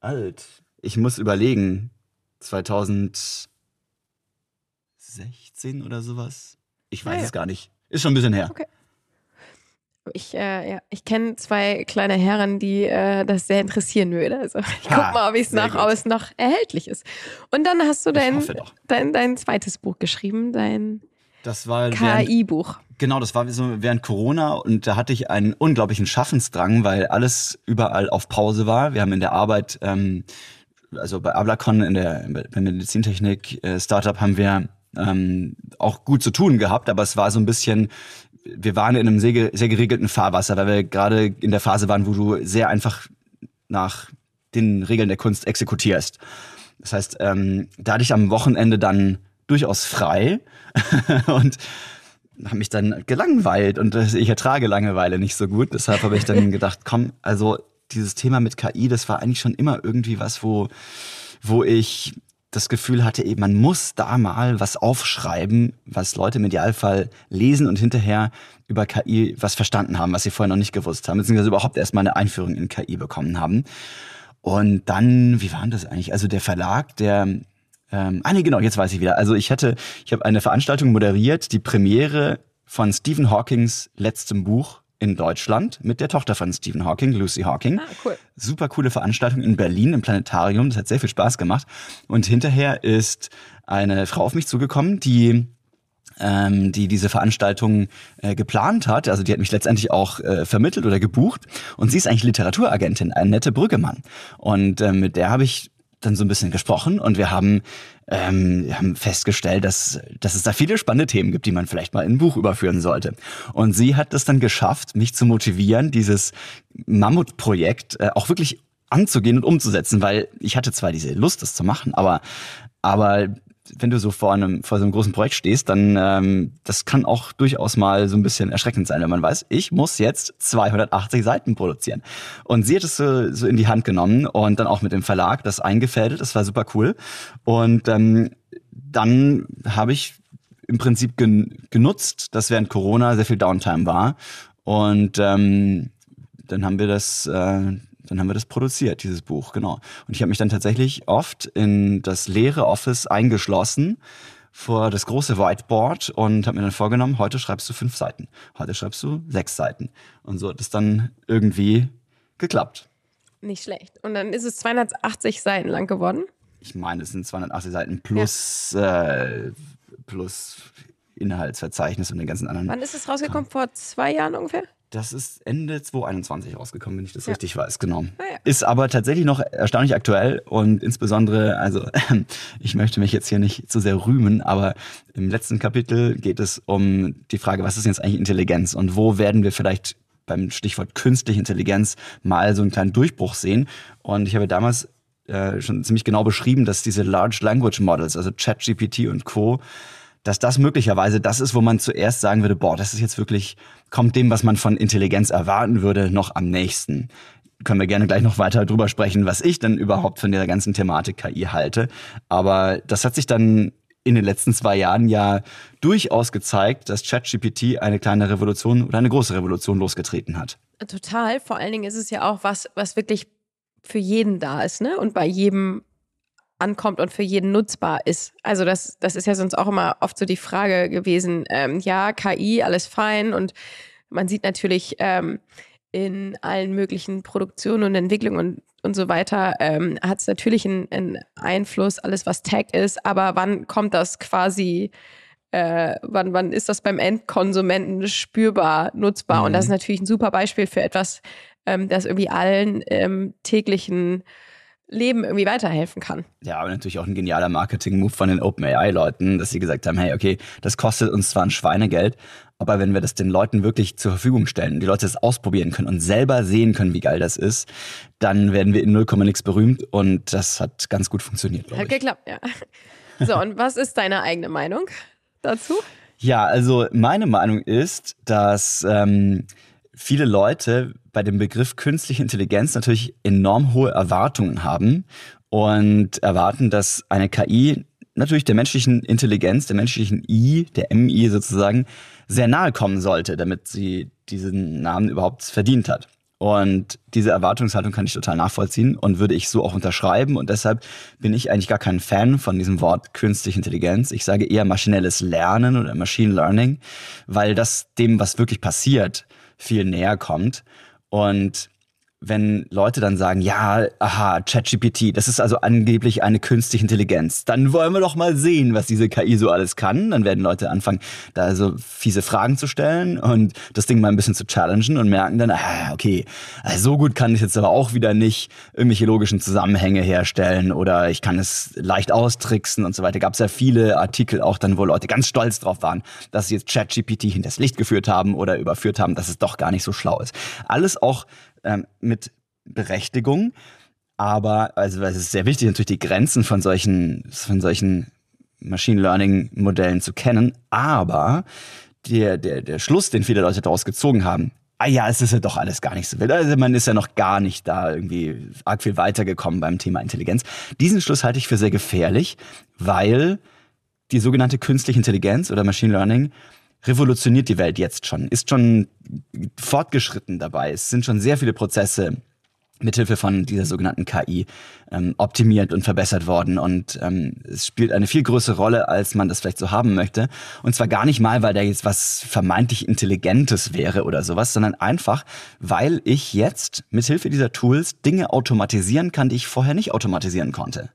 alt. Ich muss überlegen. 2016 oder sowas. Ich weiß ah, ja. es gar nicht. Ist schon ein bisschen her. Okay. Ich, äh, ja, ich kenne zwei kleine Herren, die äh, das sehr interessieren würde. Also ich guck mal, ob es noch, ob noch erhältlich ist. Und dann hast du dein, dein, dein zweites Buch geschrieben, dein das war KI-Buch. Genau, das war so während Corona und da hatte ich einen unglaublichen Schaffensdrang, weil alles überall auf Pause war. Wir haben in der Arbeit, ähm, also bei Ablacon in der, bei Medizintechnik äh, Startup haben wir ähm, auch gut zu tun gehabt, aber es war so ein bisschen, wir waren in einem sehr, sehr geregelten Fahrwasser, weil wir gerade in der Phase waren, wo du sehr einfach nach den Regeln der Kunst exekutierst. Das heißt, ähm, da hatte ich am Wochenende dann durchaus frei und habe mich dann gelangweilt und ich ertrage Langeweile nicht so gut. Deshalb habe ich dann gedacht, komm, also dieses Thema mit KI, das war eigentlich schon immer irgendwie was, wo, wo ich das Gefühl hatte, eben, man muss da mal was aufschreiben, was Leute im Idealfall lesen und hinterher über KI was verstanden haben, was sie vorher noch nicht gewusst haben, beziehungsweise überhaupt erstmal eine Einführung in KI bekommen haben. Und dann, wie war das eigentlich? Also der Verlag, der ähm, ah nee, genau, jetzt weiß ich wieder. Also ich hatte, ich habe eine Veranstaltung moderiert, die Premiere von Stephen Hawkings letztem Buch in Deutschland mit der Tochter von Stephen Hawking, Lucy Hawking. Ah, cool. Super coole Veranstaltung in Berlin im Planetarium. Das hat sehr viel Spaß gemacht. Und hinterher ist eine Frau auf mich zugekommen, die ähm, die diese Veranstaltung äh, geplant hat. Also die hat mich letztendlich auch äh, vermittelt oder gebucht. Und sie ist eigentlich Literaturagentin, eine nette Brüggemann. Und äh, mit der habe ich dann so ein bisschen gesprochen und wir haben, ähm, wir haben festgestellt, dass, dass es da viele spannende Themen gibt, die man vielleicht mal in ein Buch überführen sollte. Und sie hat es dann geschafft, mich zu motivieren, dieses Mammutprojekt äh, auch wirklich anzugehen und umzusetzen, weil ich hatte zwar diese Lust, das zu machen, aber, aber wenn du so vor einem vor so einem großen Projekt stehst, dann ähm, das kann auch durchaus mal so ein bisschen erschreckend sein, wenn man weiß, ich muss jetzt 280 Seiten produzieren. Und sie hat es so, so in die Hand genommen und dann auch mit dem Verlag das eingefädelt. Das war super cool. Und ähm, dann habe ich im Prinzip gen genutzt, dass während Corona sehr viel Downtime war. Und ähm, dann haben wir das äh, dann haben wir das produziert, dieses Buch, genau. Und ich habe mich dann tatsächlich oft in das leere Office eingeschlossen vor das große Whiteboard und habe mir dann vorgenommen, heute schreibst du fünf Seiten, heute schreibst du sechs Seiten. Und so hat es dann irgendwie geklappt. Nicht schlecht. Und dann ist es 280 Seiten lang geworden. Ich meine, es sind 280 Seiten plus, ja. äh, plus Inhaltsverzeichnis und den ganzen anderen. Wann ist es rausgekommen? Vor zwei Jahren ungefähr? Das ist Ende 2021 rausgekommen, wenn ich das ja. richtig weiß, genau. Ah, ja. Ist aber tatsächlich noch erstaunlich aktuell und insbesondere, also ich möchte mich jetzt hier nicht zu sehr rühmen, aber im letzten Kapitel geht es um die Frage, was ist jetzt eigentlich Intelligenz und wo werden wir vielleicht beim Stichwort künstliche Intelligenz mal so einen kleinen Durchbruch sehen. Und ich habe damals äh, schon ziemlich genau beschrieben, dass diese Large Language Models, also ChatGPT und Co., dass das möglicherweise das ist, wo man zuerst sagen würde, boah, das ist jetzt wirklich, kommt dem, was man von Intelligenz erwarten würde, noch am nächsten. Können wir gerne gleich noch weiter drüber sprechen, was ich denn überhaupt von der ganzen Thematik KI halte. Aber das hat sich dann in den letzten zwei Jahren ja durchaus gezeigt, dass ChatGPT eine kleine Revolution oder eine große Revolution losgetreten hat. Total. Vor allen Dingen ist es ja auch was, was wirklich für jeden da ist, ne? Und bei jedem ankommt und für jeden nutzbar ist. Also das, das ist ja sonst auch immer oft so die Frage gewesen, ähm, ja, KI, alles fein und man sieht natürlich ähm, in allen möglichen Produktionen und Entwicklungen und, und so weiter, ähm, hat es natürlich einen, einen, Einfluss, alles was Tech ist, aber wann kommt das quasi, äh, wann, wann ist das beim Endkonsumenten spürbar, nutzbar? Mhm. Und das ist natürlich ein super Beispiel für etwas, ähm, das irgendwie allen ähm, täglichen Leben irgendwie weiterhelfen kann. Ja, aber natürlich auch ein genialer Marketing-Move von den OpenAI-Leuten, dass sie gesagt haben, hey, okay, das kostet uns zwar ein Schweinegeld, aber wenn wir das den Leuten wirklich zur Verfügung stellen, die Leute das ausprobieren können und selber sehen können, wie geil das ist, dann werden wir in 0, nix berühmt und das hat ganz gut funktioniert. Hat geklappt, ja. So, und was ist deine eigene Meinung dazu? Ja, also meine Meinung ist, dass ähm, viele Leute bei dem Begriff künstliche Intelligenz natürlich enorm hohe Erwartungen haben und erwarten, dass eine KI natürlich der menschlichen Intelligenz, der menschlichen I, der MI sozusagen, sehr nahe kommen sollte, damit sie diesen Namen überhaupt verdient hat. Und diese Erwartungshaltung kann ich total nachvollziehen und würde ich so auch unterschreiben. Und deshalb bin ich eigentlich gar kein Fan von diesem Wort künstliche Intelligenz. Ich sage eher maschinelles Lernen oder Machine Learning, weil das dem, was wirklich passiert, viel näher kommt. Und wenn Leute dann sagen, ja, aha, ChatGPT, das ist also angeblich eine künstliche Intelligenz, dann wollen wir doch mal sehen, was diese KI so alles kann. Dann werden Leute anfangen, da so fiese Fragen zu stellen und das Ding mal ein bisschen zu challengen und merken dann, ah, okay, also so gut kann ich jetzt aber auch wieder nicht irgendwelche logischen Zusammenhänge herstellen oder ich kann es leicht austricksen und so weiter. Gab es ja viele Artikel auch dann, wo Leute ganz stolz drauf waren, dass sie jetzt ChatGPT hinters Licht geführt haben oder überführt haben, dass es doch gar nicht so schlau ist. Alles auch ähm, mit Berechtigung. Aber, also es ist sehr wichtig, natürlich die Grenzen von solchen, von solchen Machine Learning Modellen zu kennen. Aber der, der, der Schluss, den viele Leute daraus gezogen haben, ah ja, es ist ja doch alles gar nicht so wild. Also man ist ja noch gar nicht da irgendwie arg viel weitergekommen beim Thema Intelligenz. Diesen Schluss halte ich für sehr gefährlich, weil die sogenannte künstliche Intelligenz oder Machine Learning revolutioniert die Welt jetzt schon, ist schon fortgeschritten dabei. Es sind schon sehr viele Prozesse mithilfe von dieser sogenannten KI ähm, optimiert und verbessert worden. Und ähm, es spielt eine viel größere Rolle, als man das vielleicht so haben möchte. Und zwar gar nicht mal, weil da jetzt was vermeintlich Intelligentes wäre oder sowas, sondern einfach, weil ich jetzt mithilfe dieser Tools Dinge automatisieren kann, die ich vorher nicht automatisieren konnte.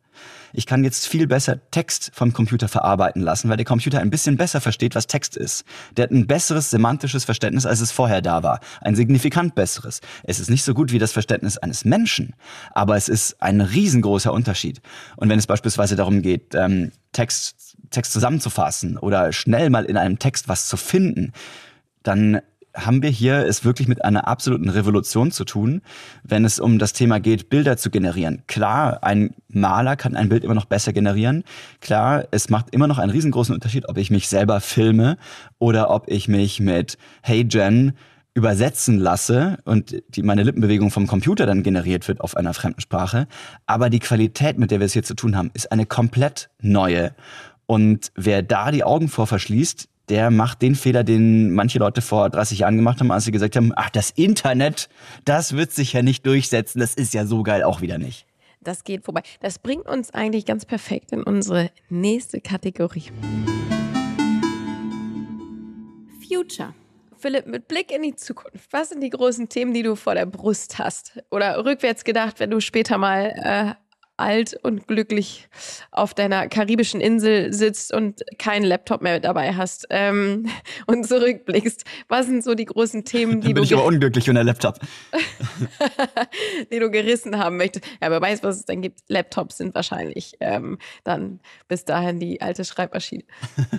Ich kann jetzt viel besser Text vom Computer verarbeiten lassen, weil der Computer ein bisschen besser versteht, was Text ist. Der hat ein besseres semantisches Verständnis, als es vorher da war. Ein signifikant besseres. Es ist nicht so gut wie das Verständnis eines Menschen, aber es ist ein riesengroßer Unterschied. Und wenn es beispielsweise darum geht, ähm, Text, Text zusammenzufassen oder schnell mal in einem Text was zu finden, dann haben wir hier es wirklich mit einer absoluten Revolution zu tun, wenn es um das Thema geht, Bilder zu generieren. Klar, ein Maler kann ein Bild immer noch besser generieren. Klar, es macht immer noch einen riesengroßen Unterschied, ob ich mich selber filme oder ob ich mich mit Hey Jen übersetzen lasse und die, meine Lippenbewegung vom Computer dann generiert wird auf einer fremden Sprache. Aber die Qualität, mit der wir es hier zu tun haben, ist eine komplett neue. Und wer da die Augen vor verschließt, der macht den Fehler, den manche Leute vor 30 Jahren gemacht haben, als sie gesagt haben, ach, das Internet, das wird sich ja nicht durchsetzen, das ist ja so geil auch wieder nicht. Das geht vorbei. Das bringt uns eigentlich ganz perfekt in unsere nächste Kategorie. Future. Philipp, mit Blick in die Zukunft, was sind die großen Themen, die du vor der Brust hast? Oder rückwärts gedacht, wenn du später mal äh, alt und glücklich auf deiner karibischen Insel sitzt und keinen Laptop mehr dabei hast ähm, und zurückblickst. Was sind so die großen Themen, die Dann bin du ich aber unglücklich ohne Laptop. die du gerissen haben möchtest? Ja, wer weiß, was es dann gibt. Laptops sind wahrscheinlich ähm, dann bis dahin die alte Schreibmaschine.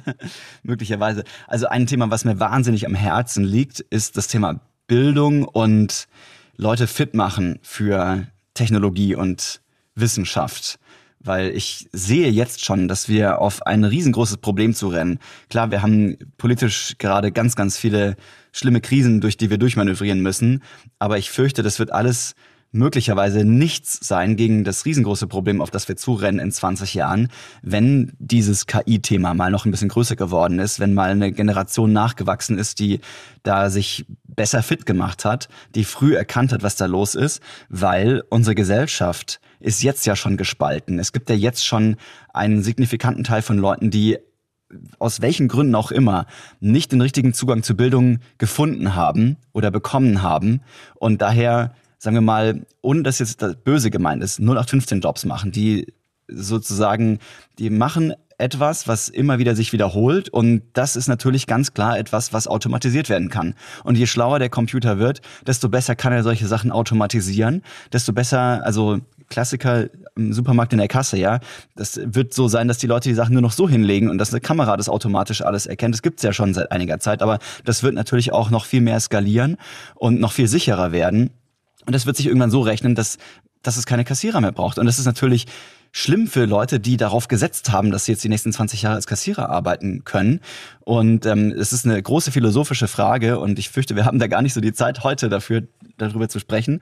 Möglicherweise. Also ein Thema, was mir wahnsinnig am Herzen liegt, ist das Thema Bildung und Leute fit machen für Technologie und Wissenschaft. Weil ich sehe jetzt schon, dass wir auf ein riesengroßes Problem zu rennen. Klar, wir haben politisch gerade ganz, ganz viele schlimme Krisen, durch die wir durchmanövrieren müssen. Aber ich fürchte, das wird alles möglicherweise nichts sein gegen das riesengroße Problem, auf das wir zurennen in 20 Jahren, wenn dieses KI-Thema mal noch ein bisschen größer geworden ist, wenn mal eine Generation nachgewachsen ist, die da sich besser fit gemacht hat, die früh erkannt hat, was da los ist, weil unsere Gesellschaft ist jetzt ja schon gespalten. Es gibt ja jetzt schon einen signifikanten Teil von Leuten, die aus welchen Gründen auch immer nicht den richtigen Zugang zur Bildung gefunden haben oder bekommen haben und daher sagen wir mal, ohne dass jetzt das böse gemeint ist, 0815 Jobs machen, die sozusagen, die machen etwas, was immer wieder sich wiederholt und das ist natürlich ganz klar etwas, was automatisiert werden kann. Und je schlauer der Computer wird, desto besser kann er solche Sachen automatisieren, desto besser, also Klassiker im Supermarkt in der Kasse, ja. Das wird so sein, dass die Leute die Sachen nur noch so hinlegen und dass eine Kamera das automatisch alles erkennt. Das gibt's ja schon seit einiger Zeit, aber das wird natürlich auch noch viel mehr skalieren und noch viel sicherer werden. Und das wird sich irgendwann so rechnen, dass, dass es keine Kassierer mehr braucht. Und das ist natürlich schlimm für Leute, die darauf gesetzt haben, dass sie jetzt die nächsten 20 Jahre als Kassierer arbeiten können. Und ähm, es ist eine große philosophische Frage und ich fürchte, wir haben da gar nicht so die Zeit heute dafür, darüber zu sprechen.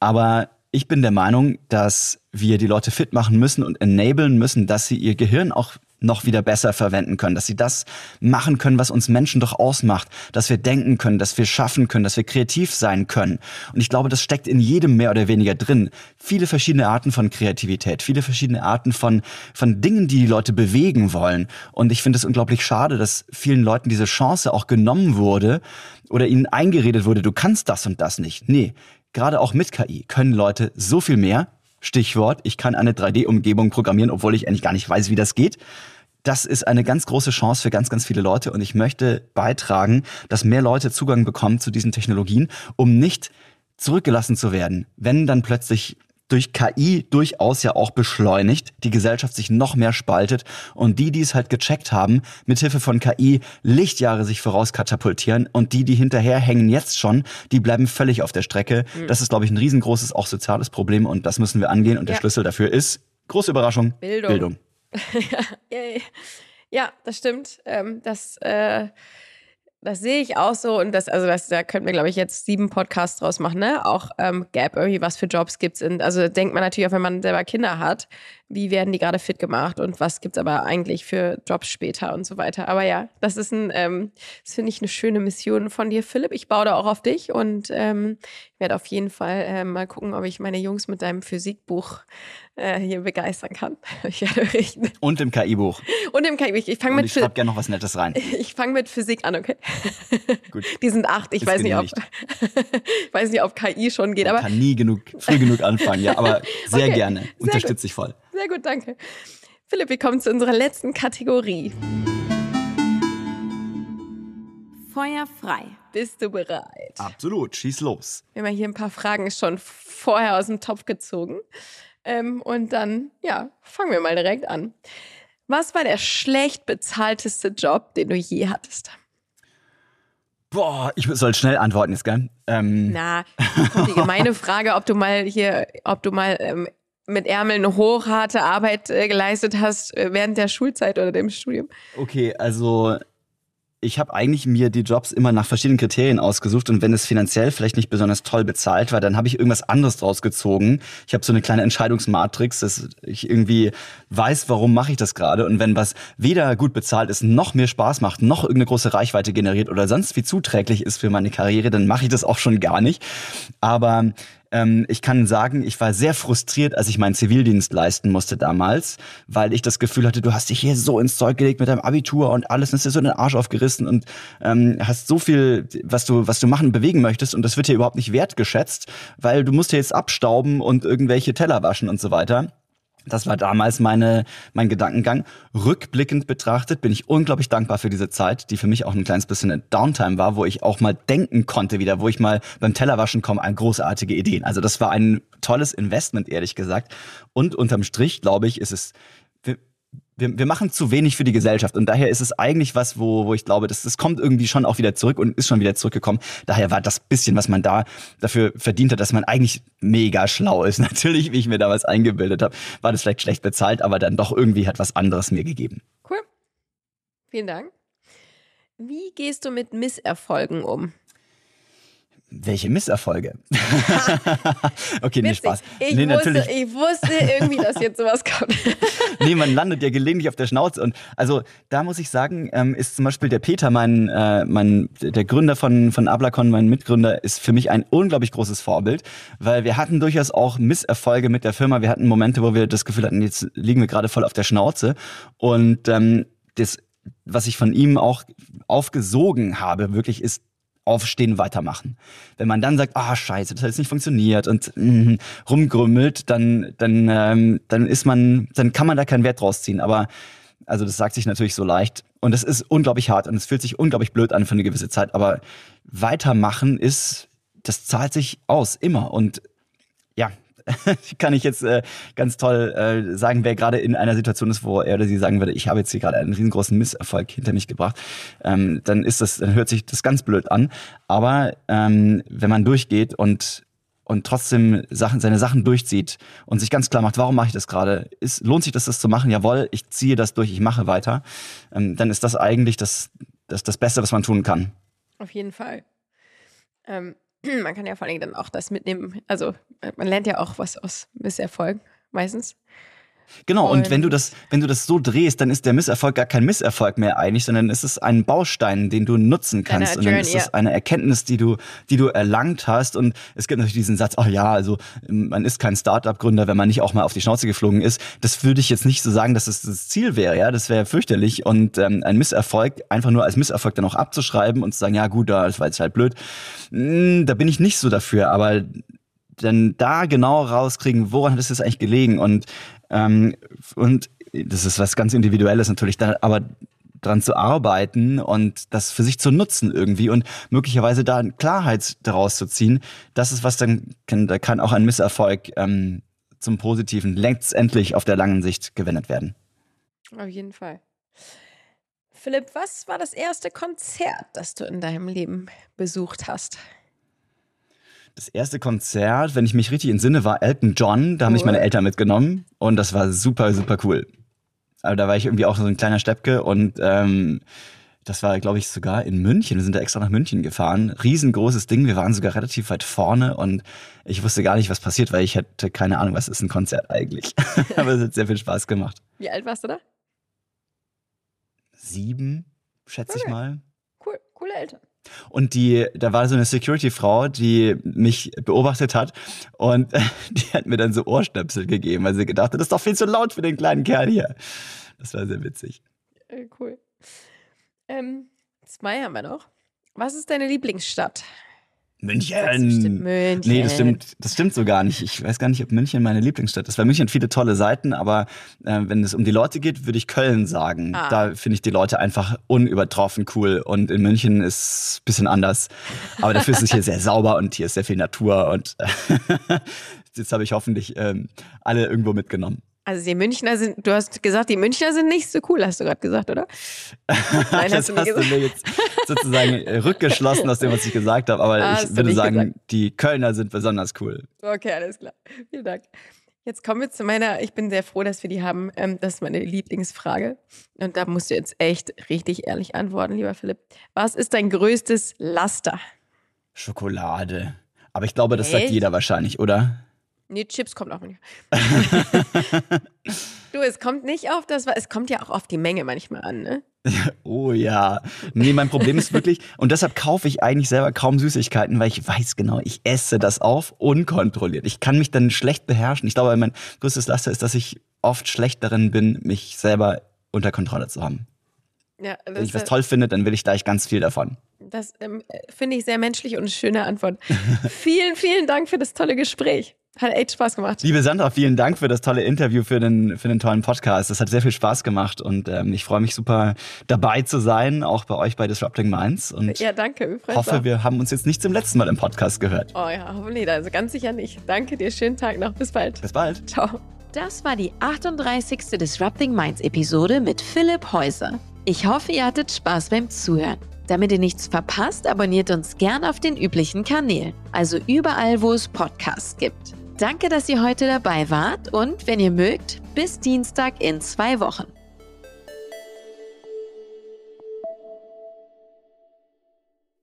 Aber ich bin der Meinung, dass wir die Leute fit machen müssen und enablen müssen, dass sie ihr Gehirn auch noch wieder besser verwenden können, dass sie das machen können, was uns Menschen doch ausmacht, dass wir denken können, dass wir schaffen können, dass wir kreativ sein können. Und ich glaube, das steckt in jedem mehr oder weniger drin. Viele verschiedene Arten von Kreativität, viele verschiedene Arten von, von Dingen, die die Leute bewegen wollen. Und ich finde es unglaublich schade, dass vielen Leuten diese Chance auch genommen wurde oder ihnen eingeredet wurde, du kannst das und das nicht. Nee, gerade auch mit KI können Leute so viel mehr. Stichwort, ich kann eine 3D-Umgebung programmieren, obwohl ich eigentlich gar nicht weiß, wie das geht das ist eine ganz große Chance für ganz, ganz viele Leute und ich möchte beitragen, dass mehr Leute Zugang bekommen zu diesen Technologien, um nicht zurückgelassen zu werden, wenn dann plötzlich durch KI durchaus ja auch beschleunigt, die Gesellschaft sich noch mehr spaltet und die, die es halt gecheckt haben, mithilfe von KI Lichtjahre sich vorauskatapultieren und die, die hinterherhängen jetzt schon, die bleiben völlig auf der Strecke. Mhm. Das ist, glaube ich, ein riesengroßes auch soziales Problem und das müssen wir angehen und der Schlüssel dafür ist, große Überraschung, Bildung. Bildung. ja, das stimmt. Ähm, das, äh, das sehe ich auch so und das, also das, da könnten wir, glaube ich, jetzt sieben Podcasts draus machen, ne? Auch ähm, Gap, irgendwie, was für Jobs gibt es. Also denkt man natürlich auch, wenn man selber Kinder hat, wie werden die gerade fit gemacht und was gibt es aber eigentlich für Jobs später und so weiter. Aber ja, das ist ein, ähm, das finde ich eine schöne Mission von dir, Philipp. Ich baue da auch auf dich und ähm, werde auf jeden Fall äh, mal gucken, ob ich meine Jungs mit deinem Physikbuch äh, hier begeistern kann. Ich werde richten. Und im KI-Buch. Und im KI-Buch. Ich fange mit. Ich schreibe gerne noch was Nettes rein. Ich fange mit Physik an, okay? Gut. Die sind acht. Ich weiß nicht, ob, ich weiß nicht, ob KI schon geht. Man aber kann nie genug, früh genug anfangen, ja, aber sehr okay. gerne. Unterstütze ich voll. Sehr gut, danke. Philipp, wir kommen zu unserer letzten Kategorie. Feuer frei. Bist du bereit? Absolut, schieß los. Wir haben hier ein paar Fragen schon vorher aus dem Topf gezogen. Ähm, und dann, ja, fangen wir mal direkt an. Was war der schlecht bezahlteste Job, den du je hattest? Boah, ich soll schnell antworten jetzt, gell? Ähm. Na, die gemeine Frage, ob du mal hier, ob du mal ähm, mit Ärmeln hoch harte Arbeit äh, geleistet hast äh, während der Schulzeit oder dem Studium. Okay, also ich habe eigentlich mir die Jobs immer nach verschiedenen Kriterien ausgesucht und wenn es finanziell vielleicht nicht besonders toll bezahlt war, dann habe ich irgendwas anderes draus gezogen. Ich habe so eine kleine Entscheidungsmatrix, dass ich irgendwie weiß, warum mache ich das gerade und wenn was weder gut bezahlt ist, noch mir Spaß macht, noch irgendeine große Reichweite generiert oder sonst wie zuträglich ist für meine Karriere, dann mache ich das auch schon gar nicht. Aber ähm, ich kann sagen, ich war sehr frustriert, als ich meinen Zivildienst leisten musste damals, weil ich das Gefühl hatte, du hast dich hier so ins Zeug gelegt mit deinem Abitur und alles, und hast dir so den Arsch aufgerissen und ähm, hast so viel, was du, was du machen, bewegen möchtest und das wird hier überhaupt nicht wertgeschätzt, weil du musst hier jetzt abstauben und irgendwelche Teller waschen und so weiter. Das war damals meine, mein Gedankengang. Rückblickend betrachtet bin ich unglaublich dankbar für diese Zeit, die für mich auch ein kleines bisschen eine Downtime war, wo ich auch mal denken konnte wieder, wo ich mal beim Tellerwaschen komme an großartige Ideen. Also das war ein tolles Investment, ehrlich gesagt. Und unterm Strich, glaube ich, ist es wir, wir machen zu wenig für die Gesellschaft und daher ist es eigentlich was, wo, wo ich glaube, das, das kommt irgendwie schon auch wieder zurück und ist schon wieder zurückgekommen. Daher war das bisschen, was man da dafür verdient hat, dass man eigentlich mega schlau ist. Natürlich, wie ich mir damals eingebildet habe, war das vielleicht schlecht bezahlt, aber dann doch irgendwie hat was anderes mir gegeben. Cool. Vielen Dank. Wie gehst du mit Misserfolgen um? Welche Misserfolge? okay, nee, Spaß. Ich, nee, wusste, natürlich. ich wusste irgendwie, dass jetzt sowas kommt. nee, man landet ja gelegentlich auf der Schnauze. Und also da muss ich sagen, ähm, ist zum Beispiel der Peter, mein, äh, mein, der Gründer von, von Ablacon, mein Mitgründer, ist für mich ein unglaublich großes Vorbild, weil wir hatten durchaus auch Misserfolge mit der Firma. Wir hatten Momente, wo wir das Gefühl hatten, jetzt liegen wir gerade voll auf der Schnauze. Und ähm, das, was ich von ihm auch aufgesogen habe, wirklich ist aufstehen, weitermachen. Wenn man dann sagt, ah scheiße, das hat jetzt nicht funktioniert und mm, rumgrümmelt, dann, dann, ähm, dann ist man, dann kann man da keinen Wert draus ziehen. Aber also das sagt sich natürlich so leicht und es ist unglaublich hart und es fühlt sich unglaublich blöd an für eine gewisse Zeit. Aber weitermachen ist, das zahlt sich aus immer und ja, kann ich jetzt äh, ganz toll äh, sagen, wer gerade in einer Situation ist, wo er oder sie sagen würde, ich habe jetzt hier gerade einen riesengroßen Misserfolg hinter mich gebracht, ähm, dann ist das, dann hört sich das ganz blöd an. Aber ähm, wenn man durchgeht und und trotzdem Sachen, seine Sachen durchzieht und sich ganz klar macht, warum mache ich das gerade? Ist, lohnt sich das, das zu machen? Jawohl, ich ziehe das durch, ich mache weiter. Ähm, dann ist das eigentlich das, das, das Beste, was man tun kann. Auf jeden Fall. Ähm, man kann ja vor allem dann auch das mitnehmen. Also man lernt ja auch was aus Misserfolg meistens. Genau, und, und, wenn du das, wenn du das so drehst, dann ist der Misserfolg gar kein Misserfolg mehr eigentlich, sondern es ist ein Baustein, den du nutzen kannst. Und dann ist es eine Erkenntnis, die du, die du erlangt hast. Und es gibt natürlich diesen Satz, oh ja, also man ist kein Start-up-Gründer, wenn man nicht auch mal auf die Schnauze geflogen ist. Das würde ich jetzt nicht so sagen, dass es das Ziel wäre, ja. Das wäre fürchterlich. Und ähm, ein Misserfolg einfach nur als Misserfolg dann auch abzuschreiben und zu sagen, ja gut, das war jetzt halt blöd. Hm, da bin ich nicht so dafür, aber dann da genau rauskriegen, woran hat es jetzt eigentlich gelegen und ähm, und das ist was ganz Individuelles natürlich, da, aber dran zu arbeiten und das für sich zu nutzen irgendwie und möglicherweise da Klarheit daraus zu ziehen, das ist was dann kann, da kann auch ein Misserfolg ähm, zum Positiven letztendlich auf der langen Sicht gewendet werden. Auf jeden Fall. Philipp, was war das erste Konzert, das du in deinem Leben besucht hast? Das erste Konzert, wenn ich mich richtig entsinne, war Elton John. Da haben mich meine Eltern mitgenommen und das war super, super cool. Also da war ich irgendwie auch so ein kleiner Steppke und ähm, das war, glaube ich, sogar in München. Wir sind da extra nach München gefahren. Riesengroßes Ding. Wir waren sogar relativ weit vorne und ich wusste gar nicht, was passiert, weil ich hätte keine Ahnung, was ist ein Konzert eigentlich. Aber es hat sehr viel Spaß gemacht. Wie alt warst du da? Sieben, schätze okay. ich mal. Cool, coole Eltern. Und die, da war so eine Security-Frau, die mich beobachtet hat und die hat mir dann so Ohrstöpsel gegeben, weil sie gedacht hat, das ist doch viel zu laut für den kleinen Kerl hier. Das war sehr witzig. Äh, cool. Ähm, zwei haben wir noch. Was ist deine Lieblingsstadt? München. München. Nee, das stimmt, das stimmt so gar nicht. Ich weiß gar nicht, ob München meine Lieblingsstadt ist. Weil München hat viele tolle Seiten, aber äh, wenn es um die Leute geht, würde ich Köln sagen. Ah. Da finde ich die Leute einfach unübertroffen cool. Und in München ist es ein bisschen anders. Aber dafür ist es hier sehr sauber und hier ist sehr viel Natur. Und jetzt habe ich hoffentlich ähm, alle irgendwo mitgenommen. Also die Münchner sind, du hast gesagt, die Münchner sind nicht so cool, hast du gerade gesagt, oder? Nein, das hast du, hast du mir jetzt sozusagen äh, rückgeschlossen aus dem, was ich gesagt habe. Aber ah, ich würde sagen, gesagt. die Kölner sind besonders cool. Okay, alles klar. Vielen Dank. Jetzt kommen wir zu meiner, ich bin sehr froh, dass wir die haben. Ähm, das ist meine Lieblingsfrage. Und da musst du jetzt echt richtig ehrlich antworten, lieber Philipp. Was ist dein größtes Laster? Schokolade. Aber ich glaube, das echt? sagt jeder wahrscheinlich, oder? Nee, Chips kommt auch nicht. du, es kommt nicht auf das, es kommt ja auch auf die Menge manchmal an, ne? oh ja. Nee, mein Problem ist wirklich, und deshalb kaufe ich eigentlich selber kaum Süßigkeiten, weil ich weiß genau, ich esse das auf unkontrolliert. Ich kann mich dann schlecht beherrschen. Ich glaube, mein größtes Laster ist, dass ich oft schlecht darin bin, mich selber unter Kontrolle zu haben. Ja, Wenn ich was toll finde, dann will ich gleich ganz viel davon. Das ähm, finde ich sehr menschlich und eine schöne Antwort. vielen, vielen Dank für das tolle Gespräch. Hat echt Spaß gemacht. Liebe Sandra, vielen Dank für das tolle Interview, für den, für den tollen Podcast. Das hat sehr viel Spaß gemacht und ähm, ich freue mich super dabei zu sein, auch bei euch bei Disrupting Minds. Und ja, danke. Ich hoffe, auch. wir haben uns jetzt nicht zum letzten Mal im Podcast gehört. Oh ja, hoffentlich. Also ganz sicher nicht. Danke dir. Schönen Tag noch. Bis bald. Bis bald. Ciao. Das war die 38. Disrupting Minds Episode mit Philipp Häuser. Ich hoffe, ihr hattet Spaß beim Zuhören. Damit ihr nichts verpasst, abonniert uns gern auf den üblichen Kanälen, also überall, wo es Podcasts gibt. Danke, dass ihr heute dabei wart und wenn ihr mögt, bis Dienstag in zwei Wochen.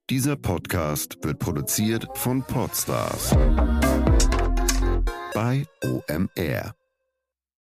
Dieser Podcast wird produziert von Podstars bei OMR.